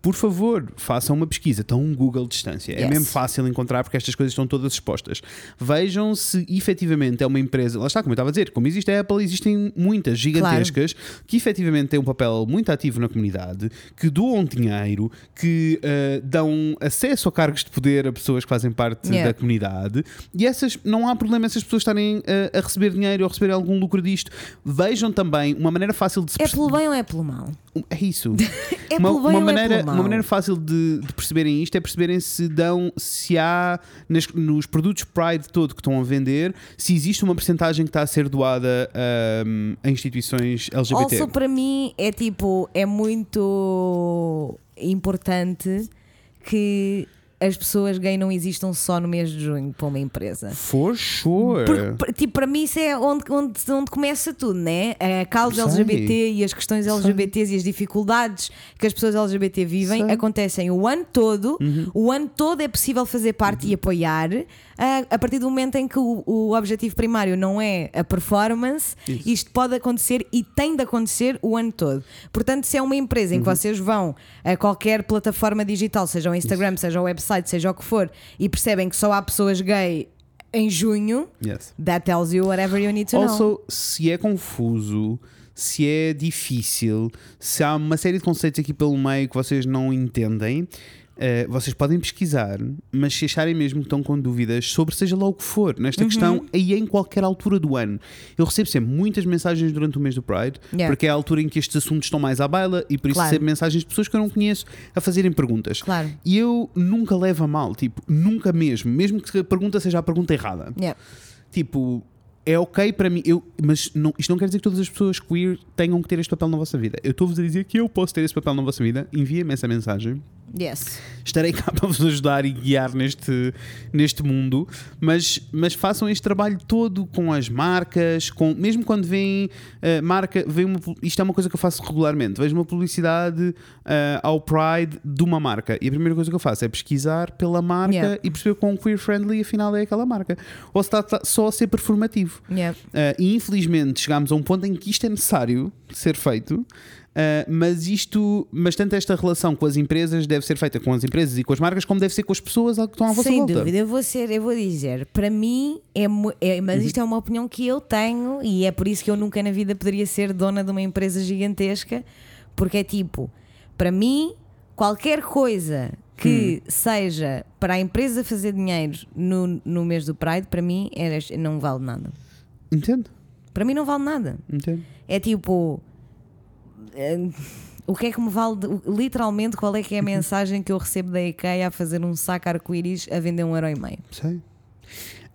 por favor, façam uma pesquisa, estão um Google distância. É Yes. mesmo fácil encontrar porque estas coisas estão todas expostas. Vejam se efetivamente é uma empresa, lá está, como eu estava a dizer, como existe a Apple, existem muitas gigantescas que efetivamente têm um papel muito ativo na comunidade, que doam dinheiro, que eh, dão acesso a cargos de poder a pessoas que fazem parte Yeah. da comunidade e essas não há problema essas pessoas estarem eh, a receber dinheiro ou a receber algum lucro disto. Vejam também uma maneira fácil de se É pelo bem ou é pelo mal? é isso. É uma, pelo bem uma ou é maneira, pelo mal? Uma maneira fácil de, de perceberem isto é perceberem se dão, se há nas- nos produtos Pride todo que estão a vender, se existe uma percentagem que está a ser doada ahm, a instituições LGBT. Also, para mim, é tipo, é muito importante que as pessoas gay não existam só no mês de junho para uma empresa. For sure. Para- tipo, para mim isso é onde, onde, onde começa tudo, né? A causa Sei. LGBT e as questões LGBTs e as dificuldades que as pessoas LGBT vivem Sei. Uhum. acontecem o ano todo. O ano todo é possível fazer parte e apoiar. ah, a partir do momento em que o, o objetivo primário não é a performance, Isso. isto pode acontecer e tem de acontecer o ano todo. Portanto, se é uma empresa Uhum. em que vocês vão a qualquer plataforma digital, seja o Instagram, seja o website, seja o que for, e percebem que só há pessoas gay em junho, Yes. That tells you whatever you need to know. Also, se é confuso, se é difícil, se há uma série de conceitos aqui pelo meio que vocês não entendem, eh, vocês podem pesquisar, mas se acharem mesmo que estão com dúvidas sobre seja lá o que for, nesta Uhum. questão, aí em qualquer altura do ano. Eu recebo sempre muitas mensagens durante o mês do Pride, Yeah. porque é a altura em que estes assuntos estão mais à baila e por isso Claro. recebo mensagens de pessoas que eu não conheço a fazerem perguntas. Claro. E eu nunca levo a mal, tipo, nunca mesmo, mesmo que a pergunta seja a pergunta errada Yeah. tipo, é ok para mim, eu, mas não, isto não quer dizer que todas as pessoas queer tenham que ter este papel na vossa vida. Eu estou-vos a dizer que eu posso ter esse papel na vossa vida. Enviem-me essa mensagem. Yes. Estarei cá para vos ajudar e guiar neste, neste mundo, mas, mas façam este trabalho todo com as marcas, com, mesmo quando vem eh, marca, vem uma, isto é uma coisa que eu faço regularmente. Vejo uma publicidade eh, ao Pride de uma marca e a primeira coisa que eu faço é pesquisar pela marca Yeah. e perceber quão queer friendly afinal é aquela marca. Ou se está, está só a ser performativo. Yeah. Uh, e infelizmente chegámos a um ponto em que isto é necessário ser feito, uh, mas isto, mas tanto esta relação com as empresas deve ser feita com as empresas e com as marcas, como deve ser com as pessoas que estão à vossa Sem volta. dúvida, eu vou ser, eu vou dizer, para mim é, é- mas Uhum. isto é uma opinião que eu tenho e é por isso que eu nunca na vida poderia ser dona de uma empresa gigantesca, porque é tipo, para mim, qualquer coisa que Hum. seja para a empresa fazer dinheiro no, no mês do Pride, para mim era, não vale nada. Entendo, Para mim não vale nada. entendo. É tipo. Eh, o que é que me vale, literalmente, qual é que é a mensagem que eu recebo da IKEA a fazer um saco arco-íris a vender um euro e meio? Sei.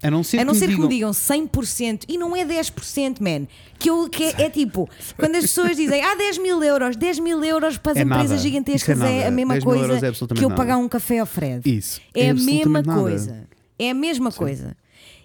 A não ser, A não que, ser me que me digam, digam 100% e não é 10%, man. Que, eu, que é, é tipo, quando as pessoas dizem ah, 10 mil euros, 10 mil euros para as É empresas nada. gigantescas é é, a mesma 10 mil euros coisa é que eu nada. pagar um café ao Fred. Isso, É, é a mesma nada. coisa. É a mesma coisa.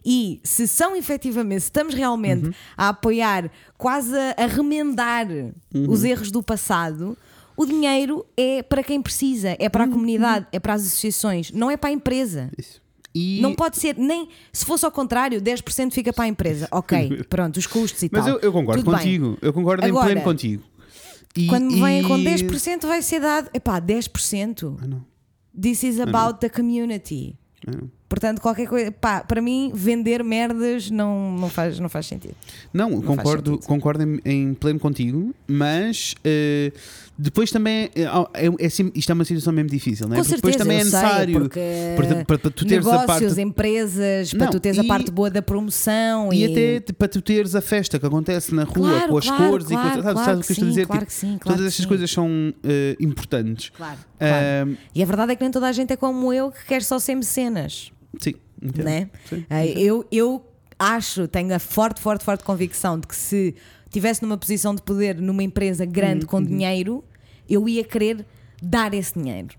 E se são efetivamente, se estamos realmente Uhum. a apoiar, quase a, a remendar Uhum. os erros do passado, o dinheiro é para quem precisa, é para Uhum. a comunidade, é para as associações, não é para a empresa. Isso. E, Não pode ser, nem se fosse ao contrário, 10% fica para a empresa. Ok, pronto, os custos e mas tal. eu, eu concordo Tudo bem. contigo. Eu concordo Agora, em pleno contigo. E, Quando me vêm com e- 10%, vai ser dado. Epá, 10%. Ah, não. This is about the community. Ah, não. Portanto, qualquer coisa, pá, para mim, vender merdas não, não, faz, não faz sentido. Não, faz concordo, sentido. concordo em, em pleno contigo, mas eh, depois também é, é, é sempre- isto é uma situação mesmo difícil, não é? Com Porque depois certeza, também é eu sei, necessário porque para, para- para tu teres a negócios, parte empresas, para Não, tu teres a e- parte boa da promoção e até te- para tu teres a festa que acontece na rua Claro, com as claro, cores claro, e coisas. Claro sabes o que estou a dizer? claro Tipo, que sim, claro todas estas coisas são eh, importantes. Claro. Ah, E a verdade é que nem toda a gente é como eu que quer só ser mecenas. Sim, entendo. né? Sim. Eh, Eu, eu acho, tenho a forte, forte, forte convicção de que se estivesse numa posição de poder numa empresa grande Uhum, com dinheiro, eu ia querer dar esse dinheiro.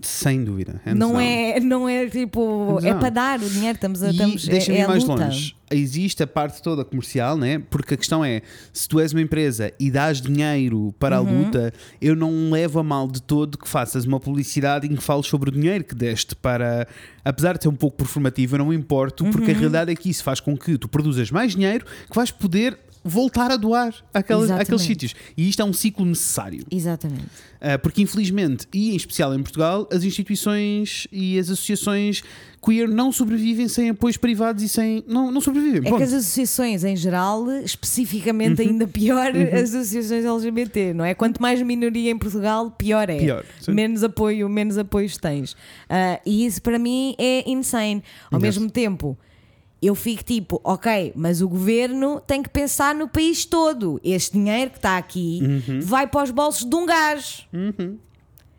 Sem dúvida. hands Não down. é, não é tipo, é para dar o dinheiro, estamos a, estamos, é, deixa-me é ir a mais luta. longe. Existe a parte toda comercial, né? Porque a questão é: se tu és uma empresa e dás dinheiro para Uhum. a luta, eu não levo a mal de todo que faças uma publicidade em que fales sobre o dinheiro que deste para. Apesar de ser um pouco performativo, eu não me importo, porque a Uhum. realidade é que isso faz com que tu produzas mais dinheiro que vais poder voltar a doar àqueles, Exatamente. àqueles sítios. E isto é um ciclo necessário. Exatamente. Uh, porque infelizmente, e em especial em Portugal, as instituições e as associações queer não sobrevivem sem apoios privados e sem. Não, não sobrevivem. É ponto. que as associações em geral, especificamente Uhum. ainda pior, as associações LGBT, não é? Quanto mais minoria em Portugal, pior é. Pior, menos apoio, menos apoios tens. Ah, e isso para mim é insane. Ao mesmo tempo, eu fico tipo, ok, mas o governo tem que pensar no país todo. Este dinheiro que está aqui Uhum. vai para os bolsos de um gajo.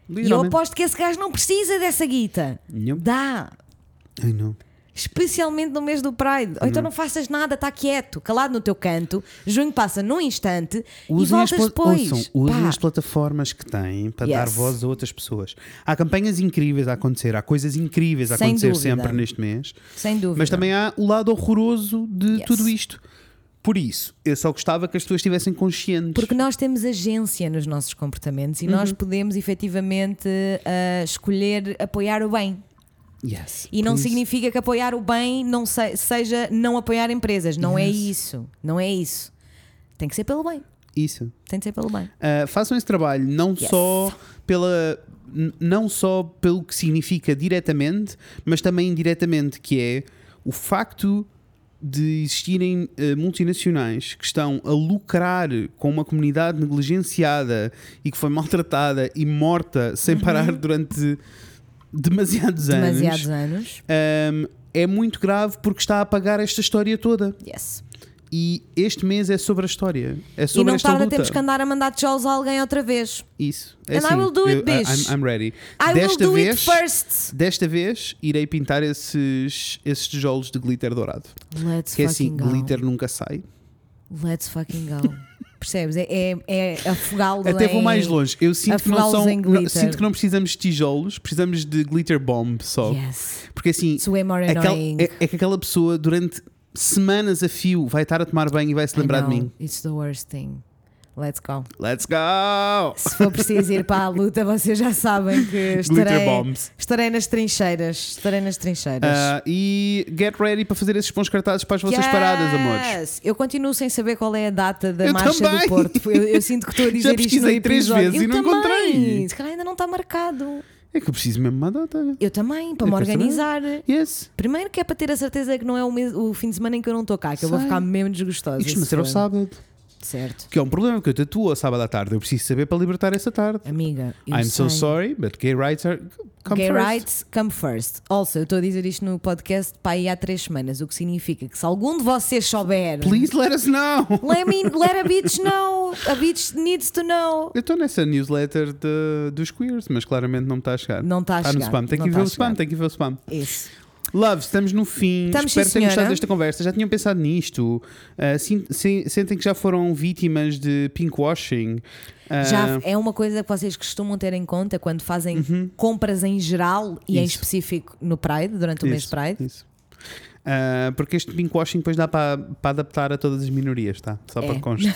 E eu aposto que esse gajo não precisa dessa guita. Não. Dá. Ai, não. Especialmente no mês do Pride. Ou então não faças nada, está quieto, calado no teu canto. Junho passa num instante e Usem as, voltas depois. ouçam, usem Pá, as plataformas que têm para dar Yes. voz a outras pessoas. Há campanhas incríveis a acontecer, há coisas incríveis a Sem acontecer dúvida. sempre neste mês, Sem dúvida. mas também há o lado horroroso de Yes. tudo isto. Por isso, eu só gostava que as pessoas estivessem conscientes. Porque nós temos agência nos nossos comportamentos e Uhum. nós podemos efetivamente ah, escolher apoiar o bem. Yes. E não isso- significa que apoiar o bem não se- seja não apoiar empresas. Não é Yes. isso. Não é isso. Tem que ser pelo bem. Isso. Tem que ser pelo bem. Uh, façam esse trabalho não Yes. só pela não só pelo que significa diretamente, mas também indiretamente, que é o facto de existirem uh, multinacionais que estão a lucrar com uma comunidade negligenciada e que foi maltratada e morta sem parar durante demasiados, Uhum. Demasiados anos, anos. um, é muito grave porque está a apagar esta história toda. Yes. E este mês é sobre a história. É E sobre não esta tarda, luta. temos que andar a mandar tijolos a alguém outra vez. Isso. É And I assim, will do it, I- bitch. I'm, I'm ready. I desta will do vez, it first. Desta vez irei pintar esses, esses tijolos de glitter dourado. Let's Que é fucking assim, go. glitter nunca sai. Let's fucking go. Percebes? É, é, é afogá-lo Até vou em- mais longe. Eu sinto que, não são, não- sinto que não precisamos de tijolos, precisamos de glitter bomb só. Yes. Porque assim, aquela- annoying. é, é que aquela pessoa durante semanas a fio vai estar a tomar banho e vai se lembrar de mim. It's the worst thing. Let's go. Let's go! Se for preciso ir para a luta, vocês já sabem que estarei, estarei nas trincheiras. Estarei nas trincheiras. Ah, e get ready para fazer esses bons cartazes para as vossas paradas, amores. Yes! Eu continuo sem saber qual é a data da Eu marcha também. do Porto. Eu, eu sinto que estou a dizer Já isto pesquisei três episódio. vezes e eu não também. encontrei. Se calhar ainda não está marcado. É que eu preciso mesmo uma data. Eu também, para me organizar. Yes. Primeiro que é para ter a certeza que não é o, mês- o fim de semana em que eu não estou cá, que eu vou Sei. ficar mesmo desgostosa. E costuma se ser ao for. sábado. Certo. Que é um problema, porque eu tatuo ao sábado à tarde. Eu preciso saber para libertar essa tarde. Amiga, I'm so sei. sorry, but gay rights are come Gay first. rights come first. Also, eu estou a dizer isto no podcast para aí há três semanas, o que significa que se algum de vocês souber, Please let us know. let, me, let a bitch know. A bitch needs to know. Eu estou nessa newsletter de- dos queers, mas claramente não me está a chegar. Não está a Está no chegar, spam. Tem não que ver a o spam, chegar. tem que ver o spam. Isso. Love, estamos no fim. Estamos, Espero sim, que tenham gostado desta conversa. Já tinham pensado nisto? Ah, sin- se- sentem que já foram vítimas de pinkwashing? Ah, Já é uma coisa que vocês costumam ter em conta quando fazem compras em geral e em Uhum. Isso. específico no Pride, durante o mês isso, Pride. isso. Ah, porque este pinkwashing depois dá para, para adaptar a todas as minorias, tá? Só É. para consta.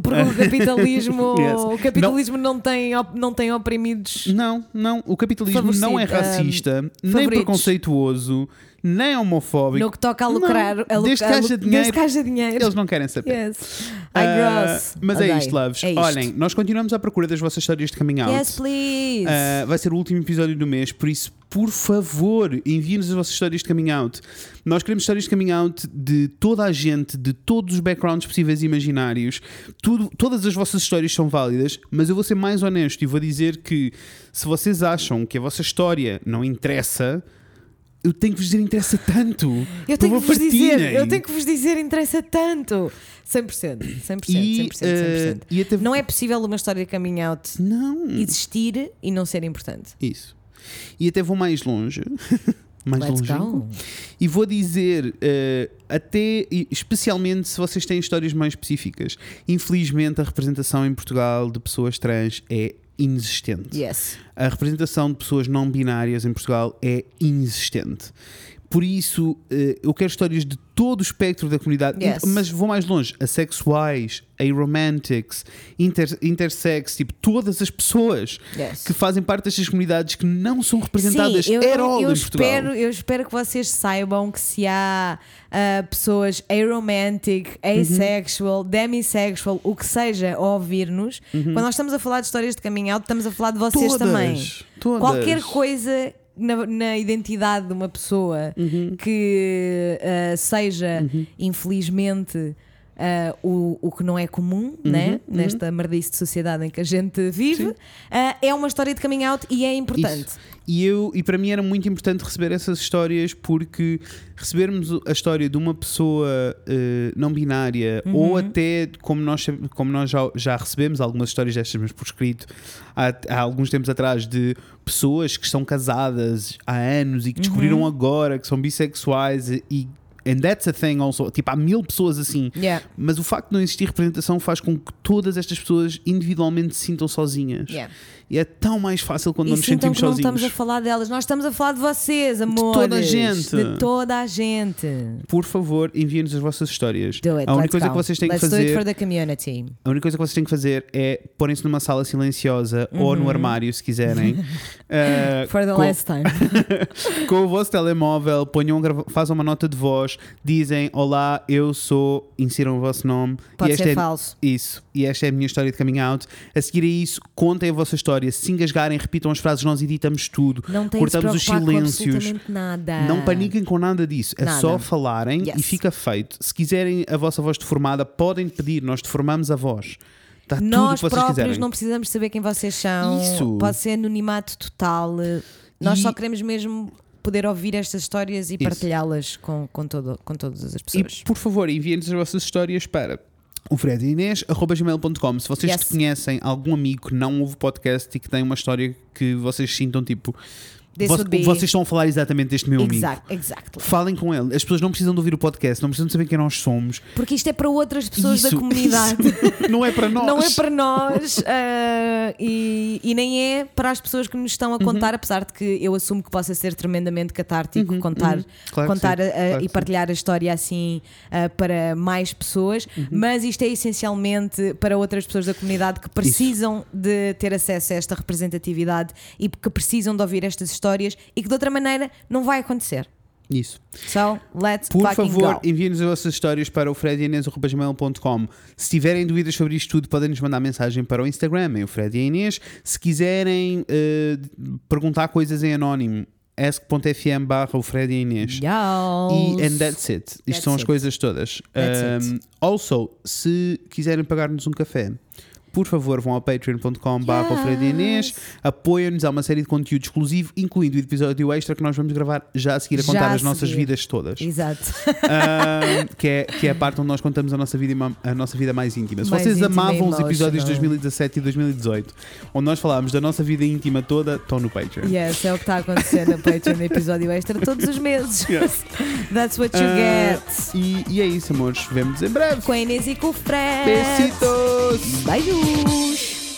Porque o capitalismo, Yes. o capitalismo não, tem, op- não tem oprimidos. Não, não. O capitalismo não é racista, nem favoritos. preconceituoso, nem homofóbico. No que toca a lucrar, Não, a lu- desde que haja desde dinheiro, que haja dinheiro. Eles não querem saber. Yes. Gross. mas é Ok, isto, loves. é isto. Olhem, nós continuamos à procura das vossas histórias de coming out. Yes, please. Ah, vai ser o último episódio do mês, por isso, por favor, enviem-nos as vossas histórias de coming out. Nós queremos histórias de coming out de toda a gente, de todos os backgrounds possíveis e imaginários. Tudo, todas as vossas histórias são válidas, mas eu vou ser mais honesto e vou dizer que se vocês acham que a vossa história não interessa, eu tenho que vos dizer interessa tanto. Eu tenho que vos dizer, eu tenho que vos dizer, interessa tanto. 100%, 100%, 100%, E, 100%. eh, e até- Não é possível uma história de coming out Não. existir e não ser importante. Isso. E até vou mais longe. mais Let's longe. E vou dizer, eh, até, especialmente se vocês têm histórias mais específicas, infelizmente a representação em Portugal de pessoas trans é inexistente. Yes. A representação de pessoas não binárias em Portugal é inexistente. Por isso, eh, eu quero histórias de todo o espectro da comunidade, Yes. mas vou mais longe: assexuais, aromantics, inter, intersex, tipo, todas as pessoas Yes. que fazem parte destas comunidades que não são representadas Sim, eu, at all eu em Portugal. espero, eu espero que vocês saibam que se há ah, pessoas aromantic, Uhum. asexual, demisexual, o que seja, a ouvir-nos, quando nós estamos a falar de histórias de out, estamos a falar de vocês Uhum. Todas, também. todas. Qualquer coisa na, na identidade de uma pessoa Uhum. que ah, seja, infelizmente. Ah, o, o que não é comum Uhum, né? nesta merdice de sociedade em que a gente vive ah, é uma história de coming out e é importante. Isso. E, eu, e para mim era muito importante receber essas histórias porque recebermos a história de uma pessoa eh, não binária Uhum. ou até como nós, como nós já, já recebemos algumas histórias destas, mas por escrito, há, há alguns tempos atrás, de pessoas que estão casadas há anos e que descobriram Uhum. agora que são bissexuais e. And that's a thing also. Tipo, há mil pessoas assim. Yeah. Mas o facto de não existir representação faz com que todas estas pessoas individualmente se sintam sozinhas. Yeah. E é tão mais fácil quando E não nos sentimos que não sozinhos. estamos a falar delas, nós estamos a falar de vocês, amor. toda a gente. De toda a gente. Por favor, enviem-nos as vossas histórias. Do it, a única coisa go. que vocês têm Let's que do it fazer, for the community. a única coisa que vocês têm que fazer é porem-se numa sala silenciosa ou Uhum. no armário, se quiserem. Uh, For the com, last time. com o vosso telemóvel, ponham, façam uma nota de voz, dizem Olá, eu sou, insiram o vosso nome. Pode ser é, falso. Isso, e esta é a minha história de coming out. A seguir a isso, contem a vossa história. Se engasgarem, repitam as frases, nós editamos tudo. Não cortamos os silêncios. Não paniquem com nada disso, é Nada. só falarem e Yes. fica feito. Se quiserem a vossa voz deformada, podem pedir, nós deformamos a voz. Está Nós próprios quiserem. não precisamos saber quem vocês são. Isso. Pode ser anonimato total. Nós E- só queremos mesmo poder ouvir estas histórias e partilhá-las com, com, todo, com todas as E pessoas. por favor, enviem-nos as vossas histórias para o Fred e Inês, arroba gmail.com. Se vocês Yes. conhecem algum amigo que não ouve podcast e que tem uma história que vocês sintam tipo. This vo- would be- Vocês estão a falar exatamente deste meu amigo. Exact, exactly. Falem com ele. As pessoas não precisam de ouvir o podcast, não precisam de saber quem nós somos. Porque isto é para outras pessoas da Isso, comunidade. isso. Não é para nós. Não é para nós ah, e, e nem é para as pessoas que nos estão a contar, Uhum. apesar de que eu assumo que possa ser tremendamente catártico contar, Claro que contar sim, ah, claro e sim. partilhar a história assim ah, para mais pessoas, Uhum. mas isto é essencialmente para outras pessoas da comunidade que precisam de ter acesso a esta representatividade e que precisam de ouvir estas histórias e que de outra maneira não vai acontecer. Isso. So, let's Por favor, enviem-nos as vossas histórias para o fredianês.com. Se tiverem dúvidas sobre isto tudo, podem nos mandar mensagem para o Instagram, em o Fred e a Inês. Se quiserem eh, perguntar coisas em anónimo, ask.fm barra o Fred e Inês. E and that's it. Isto That's são as it. coisas todas. Um, also, se quiserem pagar-nos um café, por favor, vão ao patreon.com a Inês, apoiem-nos, há uma série de conteúdo exclusivo, incluindo o episódio extra que nós vamos gravar já a seguir a Já contar a as nossas vidas todas. Exato. Que, é, que é a parte onde nós contamos a nossa vida, a nossa vida mais íntima. Se Mais vocês íntima amavam os episódios de emotional. 2017 e 2018, onde nós falámos da nossa vida íntima toda, estão no Patreon. Yes, é o que está a acontecer na Patreon, episódio extra todos os meses. Yes. That's what you Ah, get. e, e é isso, amores. Vemo-nos em breve. Com a Inês e com o Fred. Besitos! Beijos.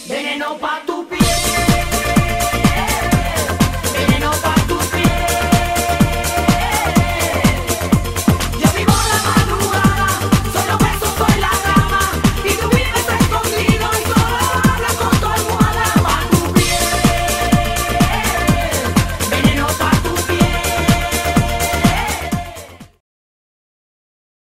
Veneno pa' tu piel.